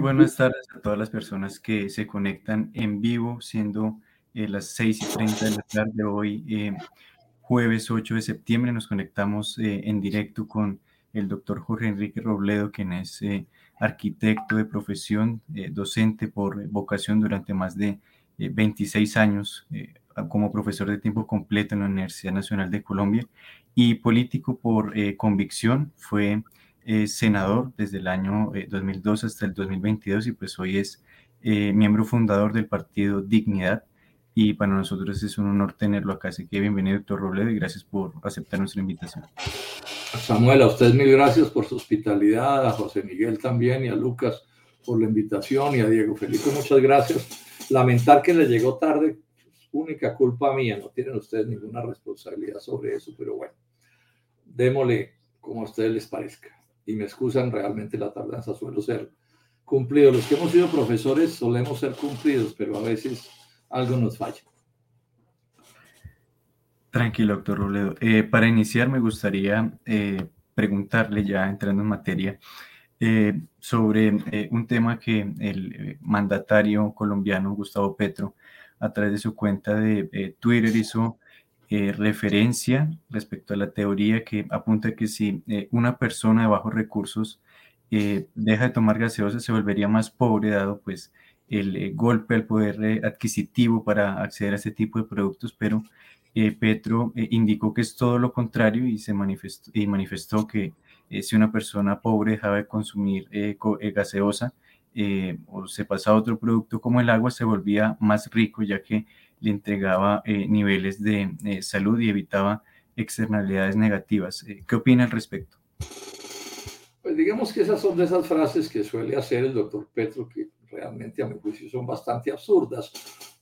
Buenas tardes a todas las personas que se conectan en vivo, siendo eh, las 6 y 30 de la tarde hoy, eh, jueves 8 de septiembre. Nos conectamos eh, en directo con el doctor Jorge Enrique Robledo, quien es arquitecto de profesión, docente por vocación durante más de 26 años como profesor de tiempo completo en la Universidad Nacional de Colombia y político por convicción. Fue senador desde el año 2002 eh, hasta el 2022 y pues hoy es eh, miembro fundador del partido Dignidad y para nosotros es un honor tenerlo acá. Así que bienvenido, doctor Robledo, y gracias por aceptar nuestra invitación. Samuel, a usted mil gracias por su hospitalidad, a José Miguel también y a Lucas por la invitación y a Diego Felipe, muchas gracias. Lamentar que le llegó tarde, única culpa mía, no tienen ustedes ninguna responsabilidad sobre eso, pero bueno, démosle como a ustedes les parezca y me excusan realmente la tardanza, suelo ser cumplido. Los que hemos sido profesores solemos ser cumplidos, pero a veces algo nos falla. Tranquilo, doctor Robledo. Eh, para iniciar, me gustaría eh, preguntarle, ya entrando en materia, eh, sobre un tema que el mandatario colombiano Gustavo Petro, a través de su cuenta de Twitter, hizo eh, referencia respecto a la teoría que apunta que si eh, una persona de bajos recursos eh, deja de tomar gaseosa se volvería más pobre dado pues el golpe al poder adquisitivo para acceder a este tipo de productos, pero Petro indicó que es todo lo contrario y se manifestó, y manifestó que si una persona pobre dejaba de consumir gaseosa o se pasaba a otro producto como el agua, se volvía más rico ya que le entregaba eh, niveles de eh, salud y evitaba externalidades negativas. Eh, ¿Qué opina al respecto? Pues digamos que esas son de esas frases que suele hacer el doctor Petro, que realmente a mi juicio son bastante absurdas,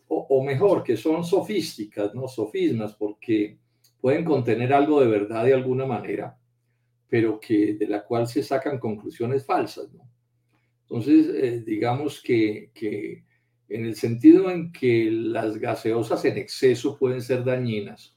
o, o mejor, que son sofísticas, no sofismas, porque pueden contener algo de verdad de alguna manera, pero que de la cual se sacan conclusiones falsas, ¿no? Entonces, digamos que, que en el sentido en que las gaseosas en exceso pueden ser dañinas,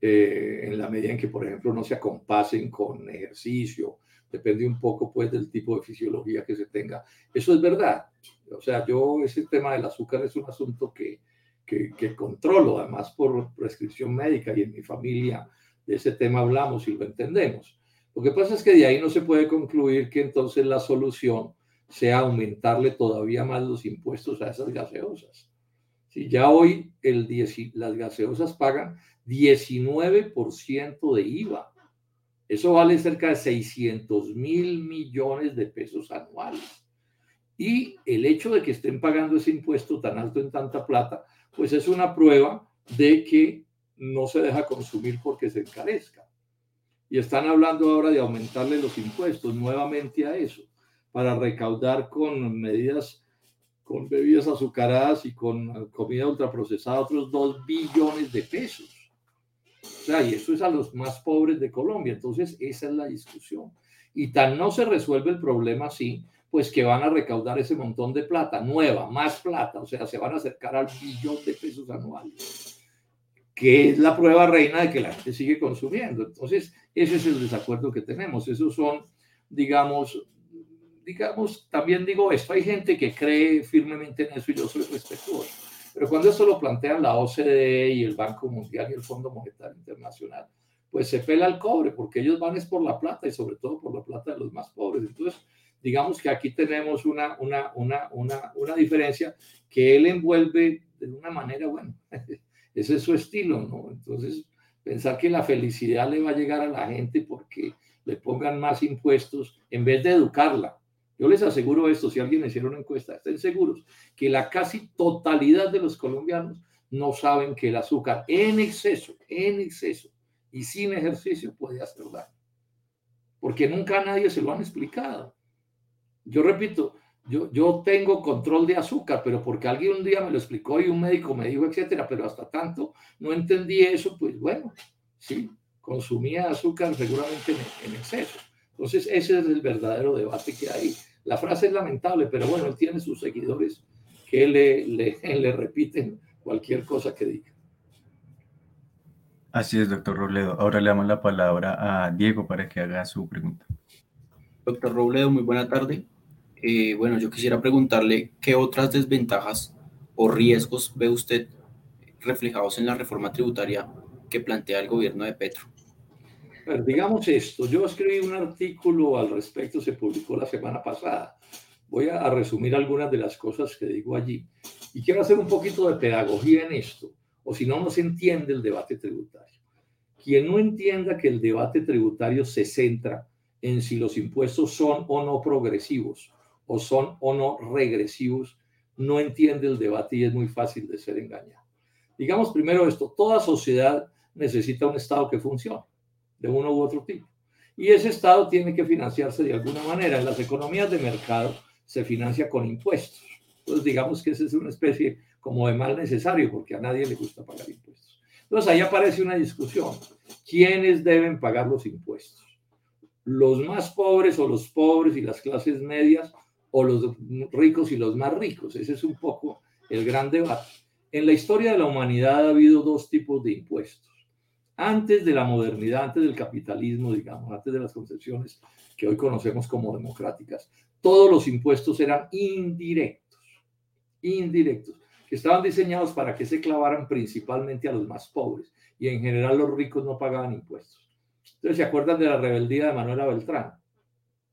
eh, en la medida en que, por ejemplo, no se acompasen con ejercicio, depende un poco pues del tipo de fisiología que se tenga. Eso es verdad. O sea, yo ese tema del azúcar es un asunto que, que, que controlo, además por prescripción médica y en mi familia de ese tema hablamos y lo entendemos. Lo que pasa es que de ahí no se puede concluir que entonces la solución sea aumentarle todavía más los impuestos a esas gaseosas. Si ya hoy el las gaseosas pagan 19% de IVA, eso vale cerca de 600 mil millones de pesos anuales. Y el hecho de que estén pagando ese impuesto tan alto en tanta plata, pues es una prueba de que no se deja consumir porque se encarezca. Y están hablando ahora de aumentarle los impuestos nuevamente a eso para recaudar con medidas, con bebidas azucaradas y con comida ultraprocesada otros 2 billones de pesos. O sea, y eso es a los más pobres de Colombia. Entonces, esa es la discusión. Y tan no se resuelve el problema así, pues que van a recaudar ese montón de plata nueva, más plata, o sea, se van a acercar al billón de pesos anuales, que es la prueba reina de que la gente sigue consumiendo. Entonces, ese es el desacuerdo que tenemos. Esos son, digamos, digamos, también digo esto, hay gente que cree firmemente en eso y yo soy respetuoso, pero cuando eso lo plantean la OCDE y el Banco Mundial y el Fondo Monetario Internacional, pues se pela el cobre, porque ellos van es por la plata y sobre todo por la plata de los más pobres. Entonces, digamos que aquí tenemos una, una, una, una, una diferencia que él envuelve de una manera, bueno, ese es su estilo, ¿no? Entonces, pensar que la felicidad le va a llegar a la gente porque le pongan más impuestos en vez de educarla, yo les aseguro esto, si alguien hiciera una encuesta, estén seguros que la casi totalidad de los colombianos no saben que el azúcar en exceso, en exceso y sin ejercicio puede hacer daño. Porque nunca a nadie se lo han explicado. Yo repito, yo, yo tengo control de azúcar, pero porque alguien un día me lo explicó y un médico me dijo, etcétera, pero hasta tanto no entendí eso, pues bueno, sí, consumía azúcar seguramente en, en exceso. Entonces, ese es el verdadero debate que hay la frase es lamentable, pero bueno, él tiene sus seguidores que le, le, le repiten cualquier cosa que diga. Así es, doctor Robledo. Ahora le damos la palabra a Diego para que haga su pregunta. Doctor Robledo, muy buena tarde. Eh, bueno, yo quisiera preguntarle qué otras desventajas o riesgos ve usted reflejados en la reforma tributaria que plantea el gobierno de Petro. Digamos esto, yo escribí un artículo al respecto, se publicó la semana pasada. Voy a, resumir algunas de las cosas que digo allí. Y quiero hacer un poquito de pedagogía en esto, o si no, no se entiende el debate tributario. Quien no entienda que el debate tributario se centra en si los impuestos son o no progresivos o son o no regresivos, no entiende el debate y es muy fácil de ser engañado. Digamos primero esto, toda sociedad necesita un Estado que funcione, de uno u otro tipo. Y ese Estado tiene que financiarse de alguna manera. En las economías de mercado se financia con impuestos. Entonces digamos que esa es una especie como de mal necesario porque a nadie le gusta pagar impuestos. Entonces ahí aparece una discusión. ¿Quiénes deben pagar los impuestos? ¿Los más pobres o los pobres y las clases medias o los ricos y los más ricos? Ese es un poco el gran debate. En la historia de la humanidad ha habido dos tipos de impuestos. Antes de la modernidad, antes del capitalismo, digamos, antes de las concepciones que hoy conocemos como democráticas, todos los impuestos eran indirectos, indirectos que estaban diseñados para que se clavaran principalmente a los más pobres y en general los ricos no pagaban impuestos. Entonces, ¿se acuerdan de la rebeldía de Manuela Beltrán?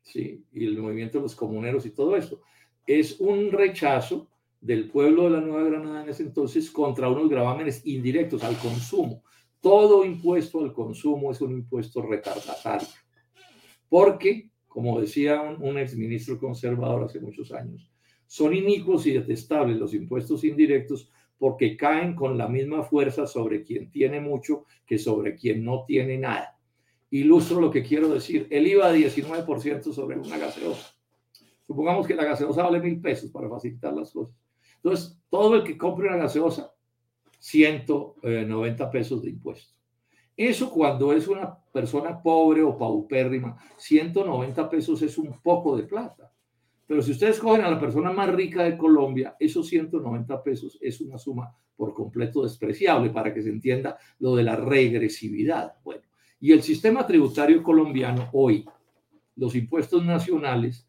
Sí, y el movimiento de los comuneros y todo esto. Es un rechazo del pueblo de la Nueva Granada en ese entonces contra unos gravámenes indirectos al consumo. Todo impuesto al consumo es un impuesto retardatario. Porque, como decía un, un exministro conservador hace muchos años, son inicuos y detestables los impuestos indirectos porque caen con la misma fuerza sobre quien tiene mucho que sobre quien no tiene nada. Ilustro lo que quiero decir. El IVA 19% sobre una gaseosa. Supongamos que la gaseosa vale mil pesos para facilitar las cosas. Entonces, todo el que compre una gaseosa, 190 pesos de impuesto. Eso cuando es una persona pobre o paupérrima, 190 pesos es un poco de plata. Pero si ustedes cogen a la persona más rica de Colombia, esos 190 pesos es una suma por completo despreciable para que se entienda lo de la regresividad. Bueno, y el sistema tributario colombiano hoy, los impuestos nacionales,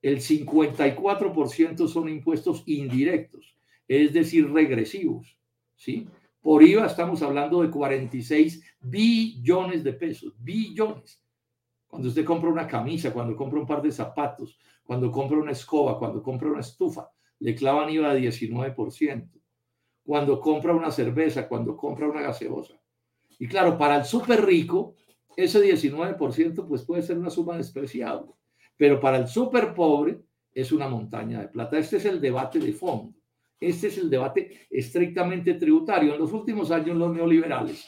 el 54% son impuestos indirectos, es decir, regresivos, ¿sí? Por IVA estamos hablando de 46 billones de pesos, billones. Cuando usted compra una camisa, cuando compra un par de zapatos, cuando compra una escoba, cuando compra una estufa, le clavan IVA de 19%. Cuando compra una cerveza, cuando compra una gaseosa. Y claro, para el súper rico, ese 19% pues puede ser una suma despreciable. Pero para el súper pobre es una montaña de plata. Este es el debate de fondo. Este es el debate estrictamente tributario. En los últimos años los neoliberales,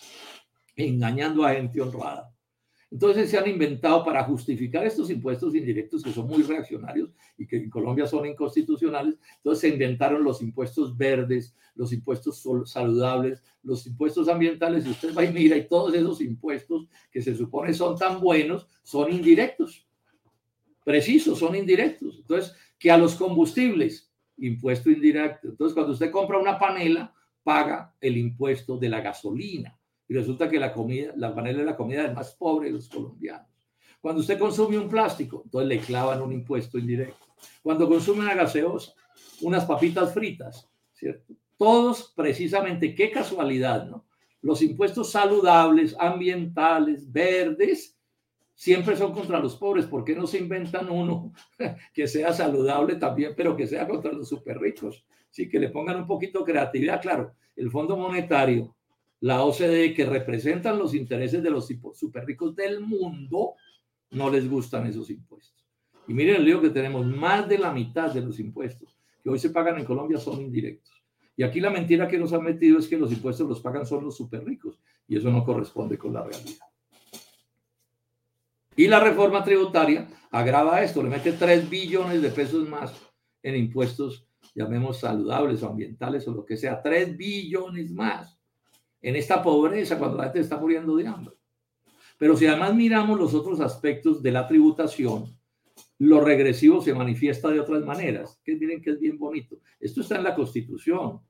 engañando a gente honrada, entonces se han inventado para justificar estos impuestos indirectos que son muy reaccionarios y que en Colombia son inconstitucionales. Entonces se inventaron los impuestos verdes, los impuestos saludables, los impuestos ambientales. Y usted va y mira y todos esos impuestos que se supone son tan buenos son indirectos. Precisos, son indirectos. Entonces, que a los combustibles, impuesto indirecto. Entonces, cuando usted compra una panela, paga el impuesto de la gasolina y resulta que la comida, la panela es la comida del más pobre de los colombianos. Cuando usted consume un plástico, entonces le clavan un impuesto indirecto. Cuando consume una gaseosa, unas papitas fritas, ¿cierto? Todos precisamente, qué casualidad, ¿no? Los impuestos saludables, ambientales, verdes, siempre son contra los pobres. ¿Por qué no se inventan uno que sea saludable también, pero que sea contra los súper ricos? Sí, que le pongan un poquito de creatividad. Claro, el Fondo Monetario la OCDE, que representan los intereses de los super ricos del mundo, no les gustan esos impuestos. Y miren el lío que tenemos, más de la mitad de los impuestos que hoy se pagan en Colombia son indirectos. Y aquí la mentira que nos han metido es que los impuestos los pagan solo los super ricos, y eso no corresponde con la realidad. Y la reforma tributaria agrava esto, le mete 3 billones de pesos más en impuestos, llamemos saludables o ambientales o lo que sea, 3 billones más en esta pobreza cuando la gente está muriendo de hambre. Pero si además miramos los otros aspectos de la tributación, lo regresivo se manifiesta de otras maneras. Que miren que es bien bonito. Esto está en la Constitución.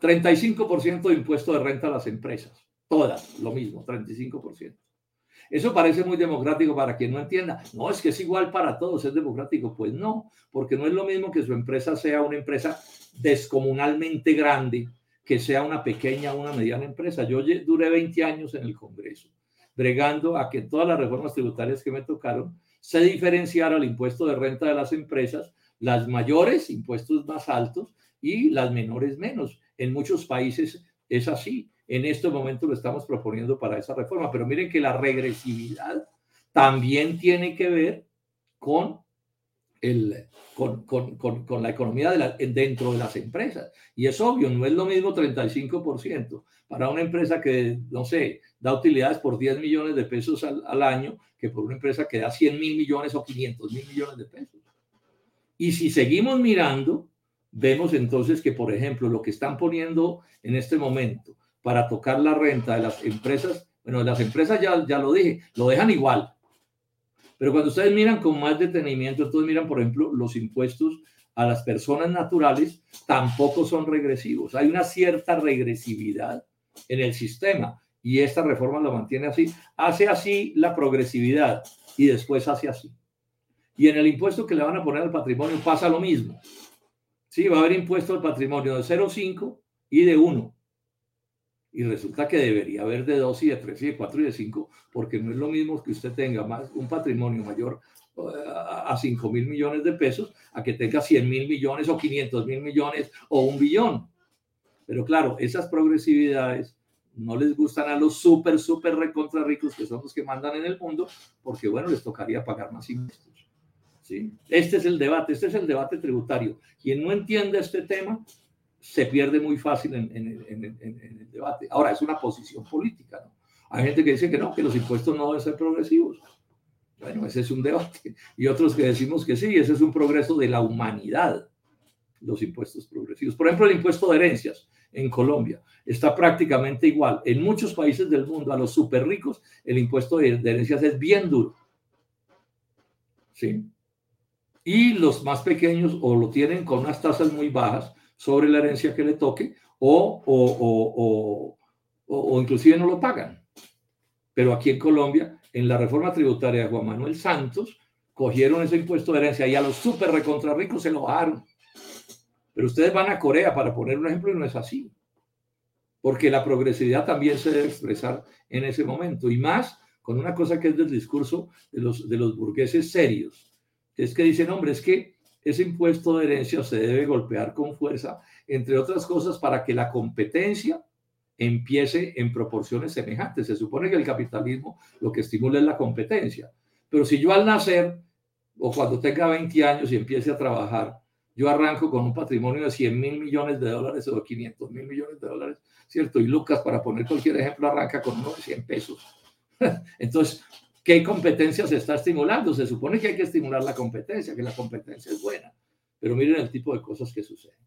35% de impuesto de renta a las empresas. Todas, lo mismo, 35%. Eso parece muy democrático para quien no entienda. No, es que es igual para todos, es democrático. Pues no, porque no es lo mismo que su empresa sea una empresa descomunalmente grande que sea una pequeña o una mediana empresa. Yo duré 20 años en el Congreso, bregando a que todas las reformas tributarias que me tocaron se diferenciara el impuesto de renta de las empresas, las mayores, impuestos más altos, y las menores menos. En muchos países es así. En este momento lo estamos proponiendo para esa reforma, pero miren que la regresividad también tiene que ver con el, con, con, con, la economía de dentro de las empresas. Y es obvio, no es lo mismo 35% para una empresa que, no sé, da utilidades por 10 millones de pesos al, al año que por una empresa que da 100 mil millones o 500 mil millones de pesos. Y si seguimos mirando, vemos entonces que, por ejemplo, lo que están poniendo en este momento para tocar la renta de las empresas, bueno, las empresas ya, ya lo dije, lo dejan igual. Pero cuando ustedes miran con más detenimiento, entonces miran, por ejemplo, los impuestos a las personas naturales, tampoco son regresivos. Hay una cierta regresividad en el sistema y esta reforma lo mantiene así. Hace así la progresividad y después hace así. Y en el impuesto que le van a poner al patrimonio pasa lo mismo. Sí, va a haber impuesto al patrimonio de 0,5 y de 1. Y resulta que debería haber de 2 y de 3 y de 4 y de 5, porque no es lo mismo que usted tenga más un patrimonio mayor eh, a 5 mil millones de pesos a que tenga 100 mil millones o 500 mil millones o un billón. Pero claro, esas progresividades no les gustan a los súper, súper recontra ricos que son los que mandan en el mundo, porque bueno, les tocaría pagar más impuestos. Este es el debate, este es el debate tributario. Quien no entiende este tema se pierde muy fácil en, el debate. Ahora, es una posición política, ¿no? Hay gente que dice que no, que los impuestos no deben ser progresivos. Bueno, ese es un debate. Y otros que decimos que sí, ese es un progreso de la humanidad, los impuestos progresivos. Por ejemplo, el impuesto de herencias en Colombia está prácticamente igual. En muchos países del mundo, a los súper ricos, el impuesto de herencias es bien duro. ¿Sí? y los más pequeños o lo tienen con unas tasas muy bajas sobre la herencia que le toque o, o, o, inclusive no lo pagan. Pero aquí en Colombia, en la reforma tributaria de Juan Manuel Santos, cogieron ese impuesto de herencia y a los súper recontra ricos se lo bajaron. Pero ustedes van a Corea, para poner un ejemplo, y no es así. Porque la progresividad también se debe expresar en ese momento. Y más con una cosa que es del discurso de los, de los burgueses serios es que dicen, hombre, es que ese impuesto de herencia se debe golpear con fuerza, entre otras cosas, para que la competencia empiece en proporciones semejantes. Se supone que el capitalismo lo que estimula es la competencia. Pero si yo al nacer o cuando tenga 20 años y empiece a trabajar, yo arranco con un patrimonio de 100 mil millones de dólares o 500 mil millones de dólares, ¿cierto? Y Lucas, para poner cualquier ejemplo, arranca con unos 100 pesos. Entonces, ¿Qué competencia se está estimulando? Se supone que hay que estimular la competencia, que la competencia es buena, pero miren el tipo de cosas que suceden.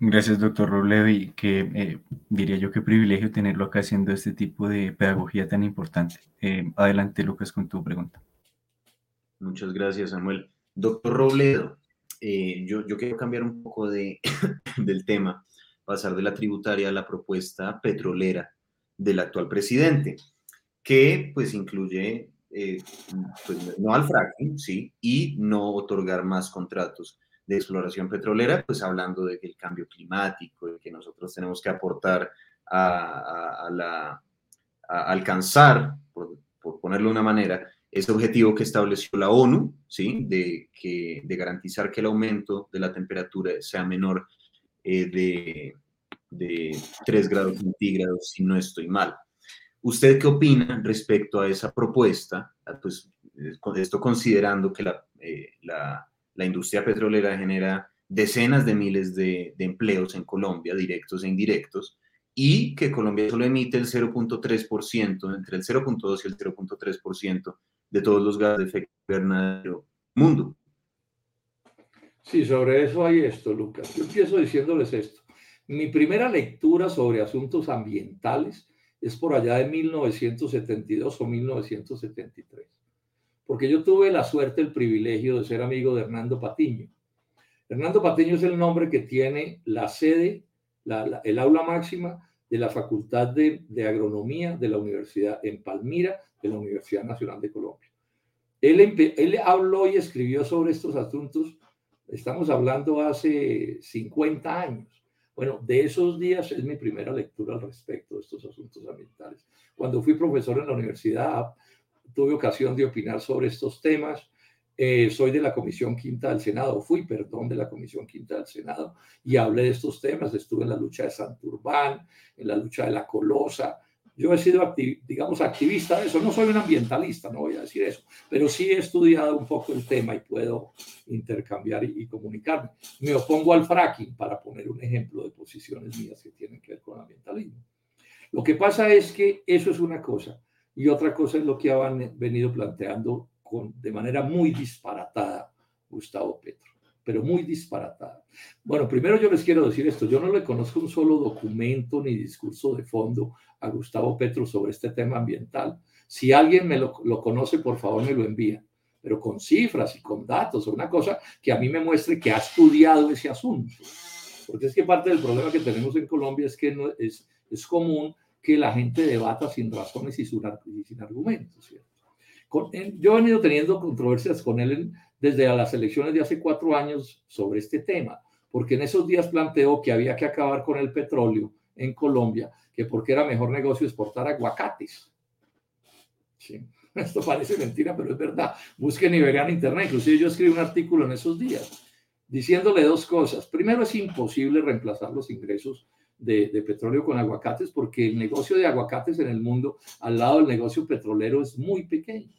Gracias, doctor Robledo, y que eh, diría yo que privilegio tenerlo acá haciendo este tipo de pedagogía tan importante. Eh, adelante, Lucas, con tu pregunta. Muchas gracias, Samuel. Doctor Robledo, eh, yo, yo, quiero cambiar un poco de, del tema, pasar de la tributaria a la propuesta petrolera del actual presidente que pues incluye eh, pues, no al fracking, sí, y no otorgar más contratos de exploración petrolera, pues hablando de que el cambio climático, y que nosotros tenemos que aportar a, alcanzar, por, ponerlo de una manera, ese objetivo que estableció la ONU, ¿sí? de, que, de garantizar que el aumento de la temperatura sea menor eh, de, de 3 grados centígrados, si no estoy mal. ¿Usted qué opina respecto a esa propuesta? Ah, pues eh, esto considerando que eh, la, la, industria petrolera genera decenas de miles de, de, empleos en Colombia, directos e indirectos, y que Colombia solo emite el 0.3%, entre el 0.2 y el 0.3% de todos los gases de efecto invernadero mundo. Sí, sobre eso hay esto, Lucas. Yo empiezo diciéndoles esto. Mi primera lectura sobre asuntos ambientales es por allá de 1972 o 1973, porque yo tuve la suerte, el privilegio de ser amigo de Hernando Patiño. Hernando Patiño es el nombre que tiene la sede, el aula máxima de la Facultad de, Agronomía de la Universidad en Palmira, de la Universidad Nacional de Colombia. Él, él habló y escribió sobre estos asuntos, estamos hablando hace 50 años. Bueno, de esos días es mi primera lectura al respecto de estos asuntos ambientales. Cuando fui profesor en la universidad, tuve ocasión de opinar sobre estos temas eh, soy de la Comisión Quinta del Senado, fui, perdón, de la Comisión Quinta del Senado y hablé de estos temas. Estuve en la lucha de Santurbán, en la lucha de la Colosa. Yo he sido, digamos, activista de eso. No soy un ambientalista, no voy a decir eso, pero sí he estudiado un poco el tema y puedo intercambiar y, y comunicarme. Me opongo al fracking, para poner un ejemplo de posiciones mías que tienen que ver con ambientalismo. Lo que pasa es que eso es una cosa y otra cosa es lo que han venido planteando de manera muy disparatada Gustavo Petro, pero muy disparatada. Bueno, primero yo les quiero decir esto, yo no le conozco un solo documento ni discurso de fondo a Gustavo Petro sobre este tema ambiental. Si alguien me lo, lo conoce, por favor me lo envía, pero con cifras y con datos, una cosa que a mí me muestre que ha estudiado ese asunto. Porque es que parte del problema que tenemos en Colombia es que no, es, es común que la gente debata sin razones y sin, argumentos. ¿cierto? yo he venido teniendo controversias con él desde las elecciones de hace cuatro años sobre este tema, porque en esos días planteó que había que acabar con el petróleo en Colombia, que porque era mejor negocio exportar aguacates. Sí. Esto parece mentira, pero es verdad. Busquen y vean en internet. Inclusive yo escribí un artículo en esos días diciéndole dos cosas. Primero, es imposible reemplazar los ingresos de, petróleo con aguacates porque el negocio de aguacates en el mundo al lado del negocio petrolero es muy pequeño.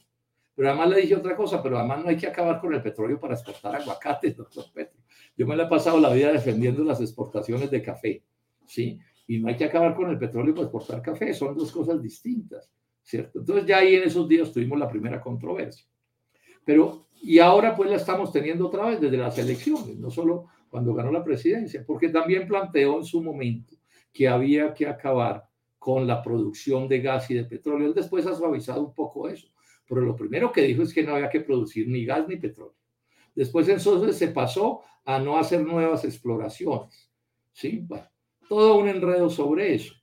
Pero además le dije otra cosa, pero además no hay que acabar con el petróleo para exportar aguacates, doctor Petro. Yo me la he pasado la vida defendiendo las exportaciones de café, ¿sí? Y no hay que acabar con el petróleo para exportar café, son dos cosas distintas, ¿cierto? Entonces ya ahí en esos días tuvimos la primera controversia. Pero, y ahora pues la estamos teniendo otra vez desde las elecciones, no solo cuando ganó la presidencia, porque también planteó en su momento que había que acabar con la producción de gas y de petróleo. Él después ha suavizado un poco eso, pero lo primero que dijo es que no había que producir ni gas ni petróleo. Después entonces se pasó a no hacer nuevas exploraciones. ¿sí? Bueno, todo un enredo sobre eso.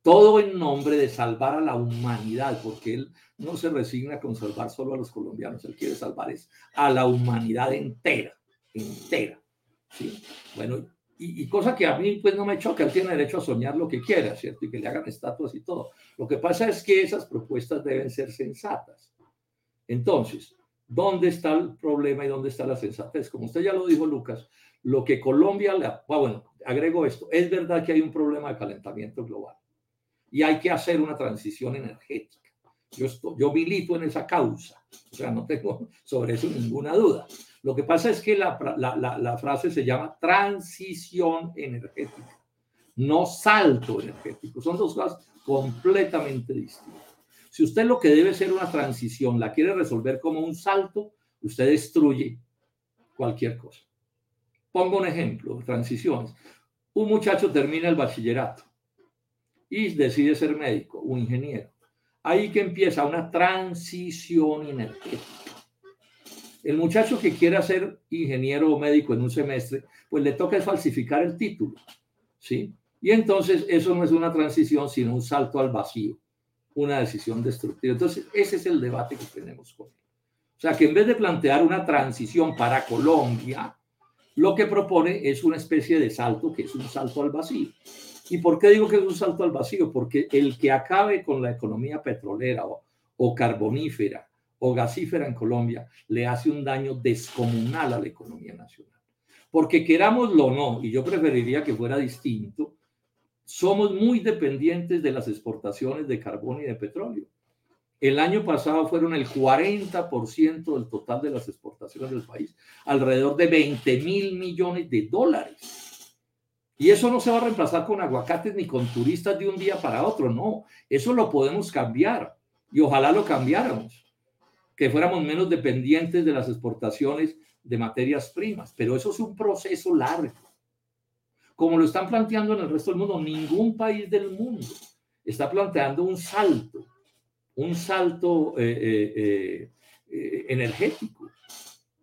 Todo en nombre de salvar a la humanidad, porque él no se resigna con salvar solo a los colombianos, él quiere salvar a la humanidad entera, entera. ¿sí? Bueno, y, cosa que a mí pues no me choca, él tiene derecho a soñar lo que quiera, ¿cierto? Y que le hagan estatuas y todo. Lo que pasa es que esas propuestas deben ser sensatas. Entonces, ¿dónde está el problema y dónde está la sensatez? Como usted ya lo dijo, Lucas, lo que Colombia le... Ah, bueno, agrego esto, es verdad que hay un problema de calentamiento global y hay que hacer una transición energética. Yo, estoy, yo milito en esa causa, o sea, no tengo sobre eso ninguna duda. Lo que pasa es que la, la, frase se llama transición energética, no salto energético. Son dos cosas completamente distintas. Si usted lo que debe ser una transición la quiere resolver como un salto, usted destruye cualquier cosa. Pongo un ejemplo, transiciones. Un muchacho termina el bachillerato y decide ser médico, un ingeniero. Ahí que empieza una transición energética. El muchacho que quiera ser ingeniero o médico en un semestre, pues le toca falsificar el título, ¿sí? Y entonces eso no es una transición, sino un salto al vacío, una decisión destructiva. Entonces, ese es el debate que tenemos él. O sea, que en vez de plantear una transición para Colombia, lo que propone es una especie de salto que es un salto al vacío. ¿Y por qué digo que es un salto al vacío? Porque el que acabe con la economía petrolera o carbonífera o gasífera en Colombia le hace un daño descomunal a la economía nacional. Porque querámoslo o no, y yo preferiría que fuera distinto, somos muy dependientes de las exportaciones de carbón y de petróleo. El año pasado fueron el 40% del total de las exportaciones del país, alrededor de 20 mil millones de dólares. Y eso no se va a reemplazar con aguacates ni con turistas de un día para otro, no, eso lo podemos cambiar y ojalá lo cambiáramos que fuéramos menos dependientes de las exportaciones de materias primas, pero eso es un proceso largo. Como lo están planteando en el resto del mundo, ningún país del mundo está planteando un salto, un salto eh, eh, eh, energético.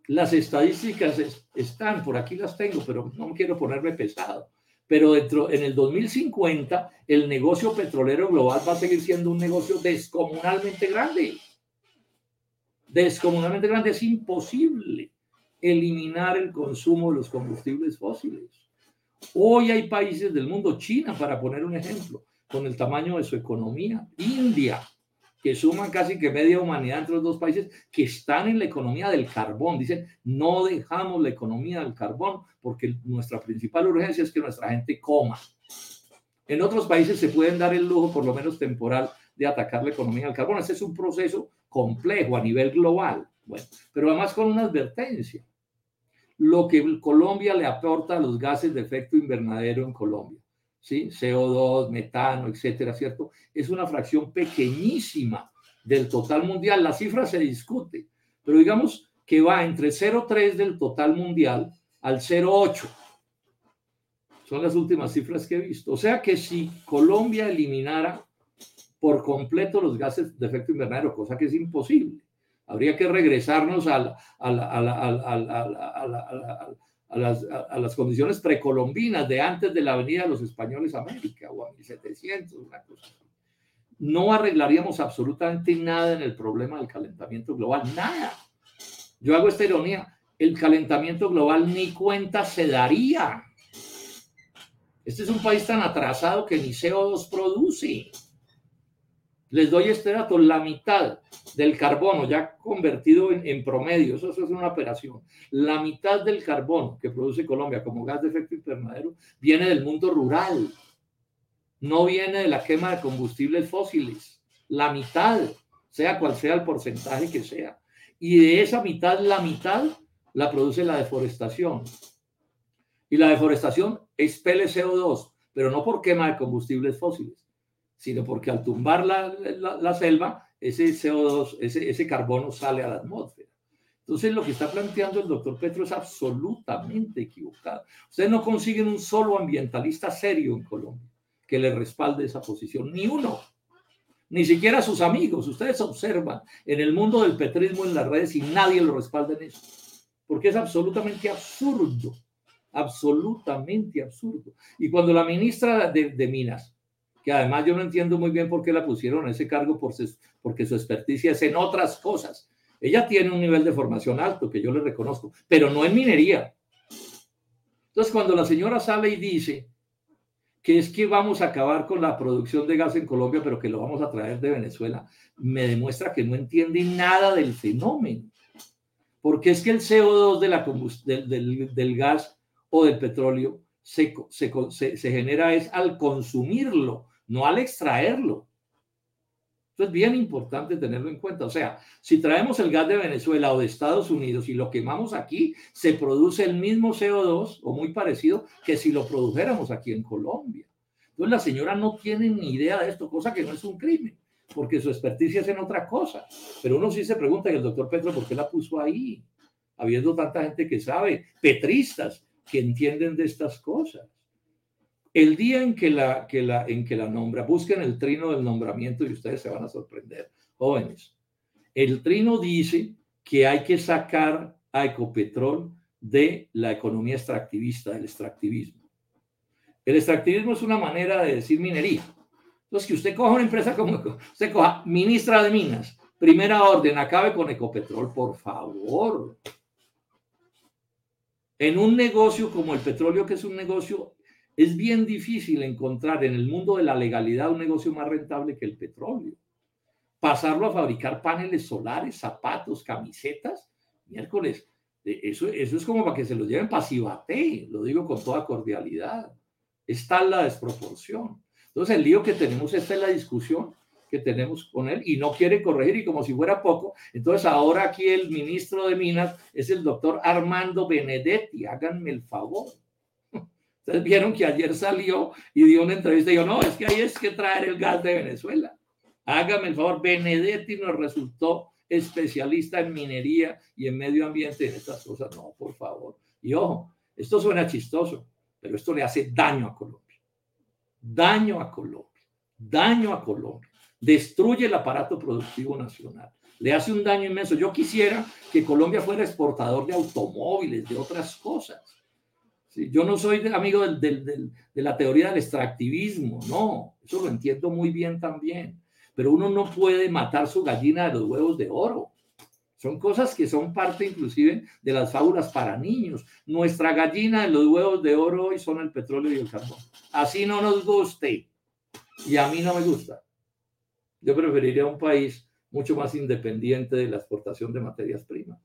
Las estadísticas están, por aquí las tengo, pero no quiero ponerme pesado. Pero dentro, en el 2050, el negocio petrolero global va a seguir siendo un negocio descomunalmente grande. Descomunalmente grande. Es imposible eliminar el consumo de los combustibles fósiles. Hoy hay países del mundo, China, para poner un ejemplo, con el tamaño de su economía, India, que suman casi que media humanidad entre los dos países que están en la economía del carbón. Dicen, no dejamos la economía del carbón porque nuestra principal urgencia es que nuestra gente coma. En otros países se pueden dar el lujo, por lo menos temporal, de atacar la economía del carbón. Ese es un proceso complejo a nivel global. Bueno, pero además con una advertencia. Lo que Colombia le aporta a los gases de efecto invernadero en Colombia ¿sí? CO2, metano, etcétera, ¿cierto? Es una fracción pequeñísima del total mundial. La cifra se discute, pero digamos que va entre 0,3 del total mundial al 0,8. Son las últimas cifras que he visto. O sea que si Colombia eliminara por completo los gases de efecto invernadero, cosa que es imposible, habría que regresarnos a la, a las, condiciones precolombinas de antes de la venida de los españoles a América o a 1700, una cosa No arreglaríamos absolutamente nada en el problema del calentamiento global, nada. Yo hago esta ironía, el calentamiento global ni cuenta se daría. Este es un país tan atrasado que ni CO2 produce. Les doy este dato, la mitad del carbono ya convertido en, promedio, eso, es una operación, la mitad del carbono que produce Colombia como gas de efecto invernadero viene del mundo rural, no viene de la quema de combustibles fósiles, la mitad, sea cual sea el porcentaje que sea. Y de esa mitad, la mitad la produce la deforestación. Y la deforestación expele CO2, pero no por quema de combustibles fósiles sino porque al tumbar la, selva, ese CO2, ese, ese carbono sale a la atmósfera. Entonces, lo que está planteando el doctor Petro es absolutamente equivocado. Ustedes no consiguen un solo ambientalista serio en Colombia que le respalde esa posición, ni uno, ni siquiera sus amigos. Ustedes observan en el mundo del petrismo en las redes y nadie lo respalda en eso, porque es absolutamente absurdo, absolutamente absurdo. Y cuando la ministra de, de Minas que además yo no entiendo muy bien por qué la pusieron en ese cargo, porque su experticia es en otras cosas. Ella tiene un nivel de formación alto, que yo le reconozco, pero no en minería. Entonces, cuando la señora sale y dice que es que vamos a acabar con la producción de gas en Colombia, pero que lo vamos a traer de Venezuela, me demuestra que no entiende nada del fenómeno. Porque es que el CO2 de la del, gas o del petróleo se genera es al consumirlo no al extraerlo. Esto es bien importante tenerlo en cuenta. O sea, si traemos el gas de Venezuela o de Estados Unidos y lo quemamos aquí, se produce el mismo CO2 o muy parecido que si lo produjéramos aquí en Colombia. Entonces la señora no tiene ni idea de esto, cosa que no es un crimen, porque su experticia es en otra cosa. Pero uno sí se pregunta, y el doctor Petro, ¿por qué la puso ahí? Habiendo tanta gente que sabe, petristas, que entienden de estas cosas. El día en que la, que la, en que la nombra, busquen el trino del nombramiento y ustedes se van a sorprender, jóvenes. El trino dice que hay que sacar a Ecopetrol de la economía extractivista, del extractivismo. El extractivismo es una manera de decir minería. Entonces, que usted coja una empresa como, usted coja ministra de Minas, primera orden, acabe con Ecopetrol, por favor. En un negocio como el petróleo, que es un negocio es bien difícil encontrar en el mundo de la legalidad un negocio más rentable que el petróleo. Pasarlo a fabricar paneles solares, zapatos, camisetas, miércoles, eso, eso es como para que se lo lleven pasivate, lo digo con toda cordialidad. Está la desproporción. Entonces el lío que tenemos, esta es la discusión que tenemos con él y no quiere corregir y como si fuera poco, entonces ahora aquí el ministro de Minas es el doctor Armando Benedetti, háganme el favor Ustedes vieron que ayer salió y dio una entrevista y dijo, no, es que ahí es que traer el gas de Venezuela. Hágame el favor, Benedetti nos resultó especialista en minería y en medio ambiente en estas cosas. No, por favor. Y ojo, esto suena chistoso, pero esto le hace daño a Colombia. Daño a Colombia. Daño a Colombia. Destruye el aparato productivo nacional. Le hace un daño inmenso. Yo quisiera que Colombia fuera exportador de automóviles, de otras cosas Yo no soy amigo de la teoría del extractivismo, no, eso lo entiendo muy bien también, pero uno no puede matar su gallina de los huevos de oro. Son cosas que son parte inclusive de las fábulas para niños. Nuestra gallina de los huevos de oro hoy son el petróleo y el carbón. Así no nos guste. Y a mí no me gusta. Yo preferiría un país mucho más independiente de la exportación de materias primas.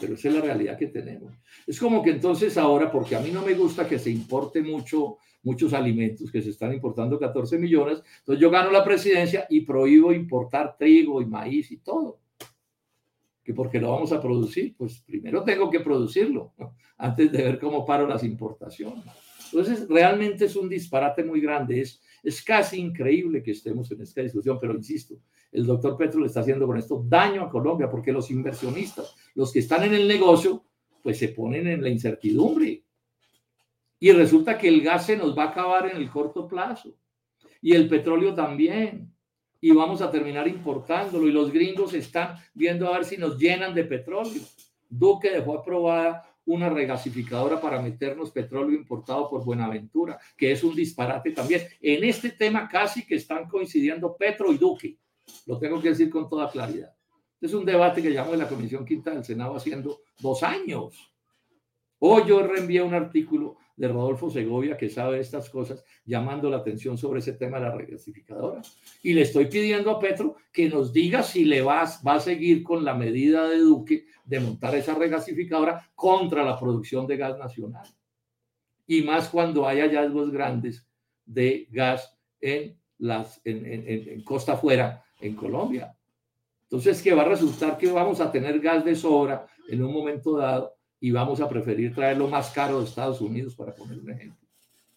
Pero esa es la realidad que tenemos. Es como que entonces ahora, porque a mí no me gusta que se importe mucho, muchos alimentos, que se están importando 14 millones, entonces yo gano la presidencia y prohíbo importar trigo y maíz y todo. Que porque lo vamos a producir, pues primero tengo que producirlo, antes de ver cómo paro las importaciones. Entonces, realmente es un disparate muy grande. Es, es casi increíble que estemos en esta discusión, pero insisto, el doctor Petro le está haciendo con esto daño a Colombia porque los inversionistas, los que están en el negocio, pues se ponen en la incertidumbre. Y resulta que el gas se nos va a acabar en el corto plazo. Y el petróleo también. Y vamos a terminar importándolo. Y los gringos están viendo a ver si nos llenan de petróleo. Duque dejó aprobada una regasificadora para meternos petróleo importado por Buenaventura, que es un disparate también. En este tema casi que están coincidiendo Petro y Duque. Lo tengo que decir con toda claridad. Es un debate que llamo de la Comisión Quinta del Senado haciendo dos años. Hoy yo reenvié un artículo de Rodolfo Segovia que sabe estas cosas, llamando la atención sobre ese tema de la regasificadora. Y le estoy pidiendo a Petro que nos diga si le va, va a seguir con la medida de Duque de montar esa regasificadora contra la producción de gas nacional. Y más cuando hay hallazgos grandes de gas en, las, en, en, en costa afuera en Colombia. Entonces, que va a resultar que vamos a tener gas de sobra en un momento dado y vamos a preferir traerlo más caro de Estados Unidos, para poner un ejemplo.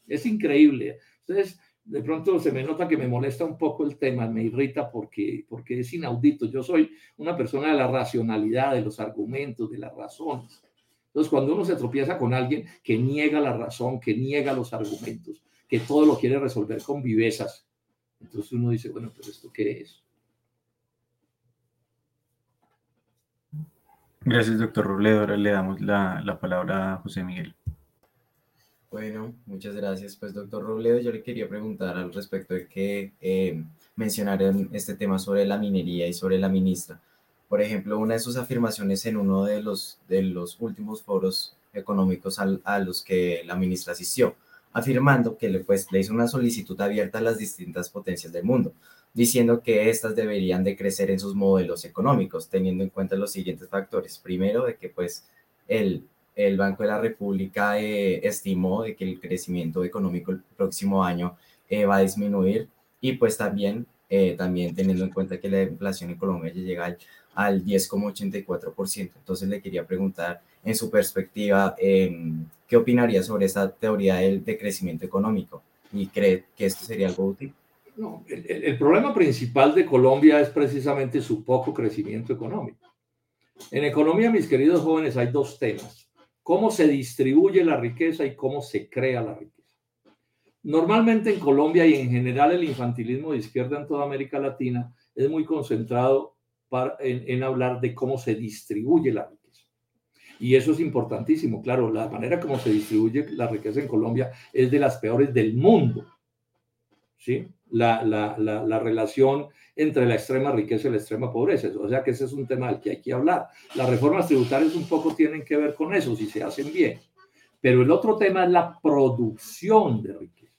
Es increíble. Entonces, de pronto se me nota que me molesta un poco el tema, me irrita porque, porque es inaudito. Yo soy una persona de la racionalidad, de los argumentos, de las razones. Entonces, cuando uno se tropieza con alguien que niega la razón, que niega los argumentos, que todo lo quiere resolver con vivezas, entonces uno dice, bueno, pero ¿esto qué es? Gracias, doctor Robledo. Ahora le damos la, palabra a José Miguel. Bueno, muchas gracias. Pues, doctor Robledo, yo le quería preguntar al respecto de que eh, mencionaron este tema sobre la minería y sobre la ministra. Por ejemplo, una de sus afirmaciones en uno de los, de los últimos foros económicos a los que la ministra asistió, afirmando que le, pues, le hizo una solicitud abierta a las distintas potencias del mundo diciendo que éstas deberían de crecer en sus modelos económicos, teniendo en cuenta los siguientes factores. Primero, de que pues el, el Banco de la República eh, estimó de que el crecimiento económico el próximo año eh, va a disminuir y pues también, eh, también teniendo en cuenta que la inflación en Colombia ya llega al, al 10,84%. Entonces le quería preguntar en su perspectiva, em, ¿qué opinaría sobre esta teoría del de crecimiento económico? ¿Y cree que esto sería algo útil? No, el, problema principal de Colombia es precisamente su poco crecimiento económico. En economía, mis queridos jóvenes, hay dos temas. Cómo se distribuye la riqueza y cómo se crea la riqueza. Normalmente en Colombia y en general el infantilismo de izquierda en toda América Latina es muy concentrado en, en hablar de cómo se distribuye la riqueza. Y eso es importantísimo. Claro, la manera como se distribuye la riqueza en Colombia es de las peores del mundo. ¿Sí? La, la, la, relación entre la extrema riqueza y la extrema pobreza. O sea que ese es un tema del que hay que hablar. Las reformas tributarias un poco tienen que ver con eso, si se hacen bien. Pero el otro tema es la producción de riqueza.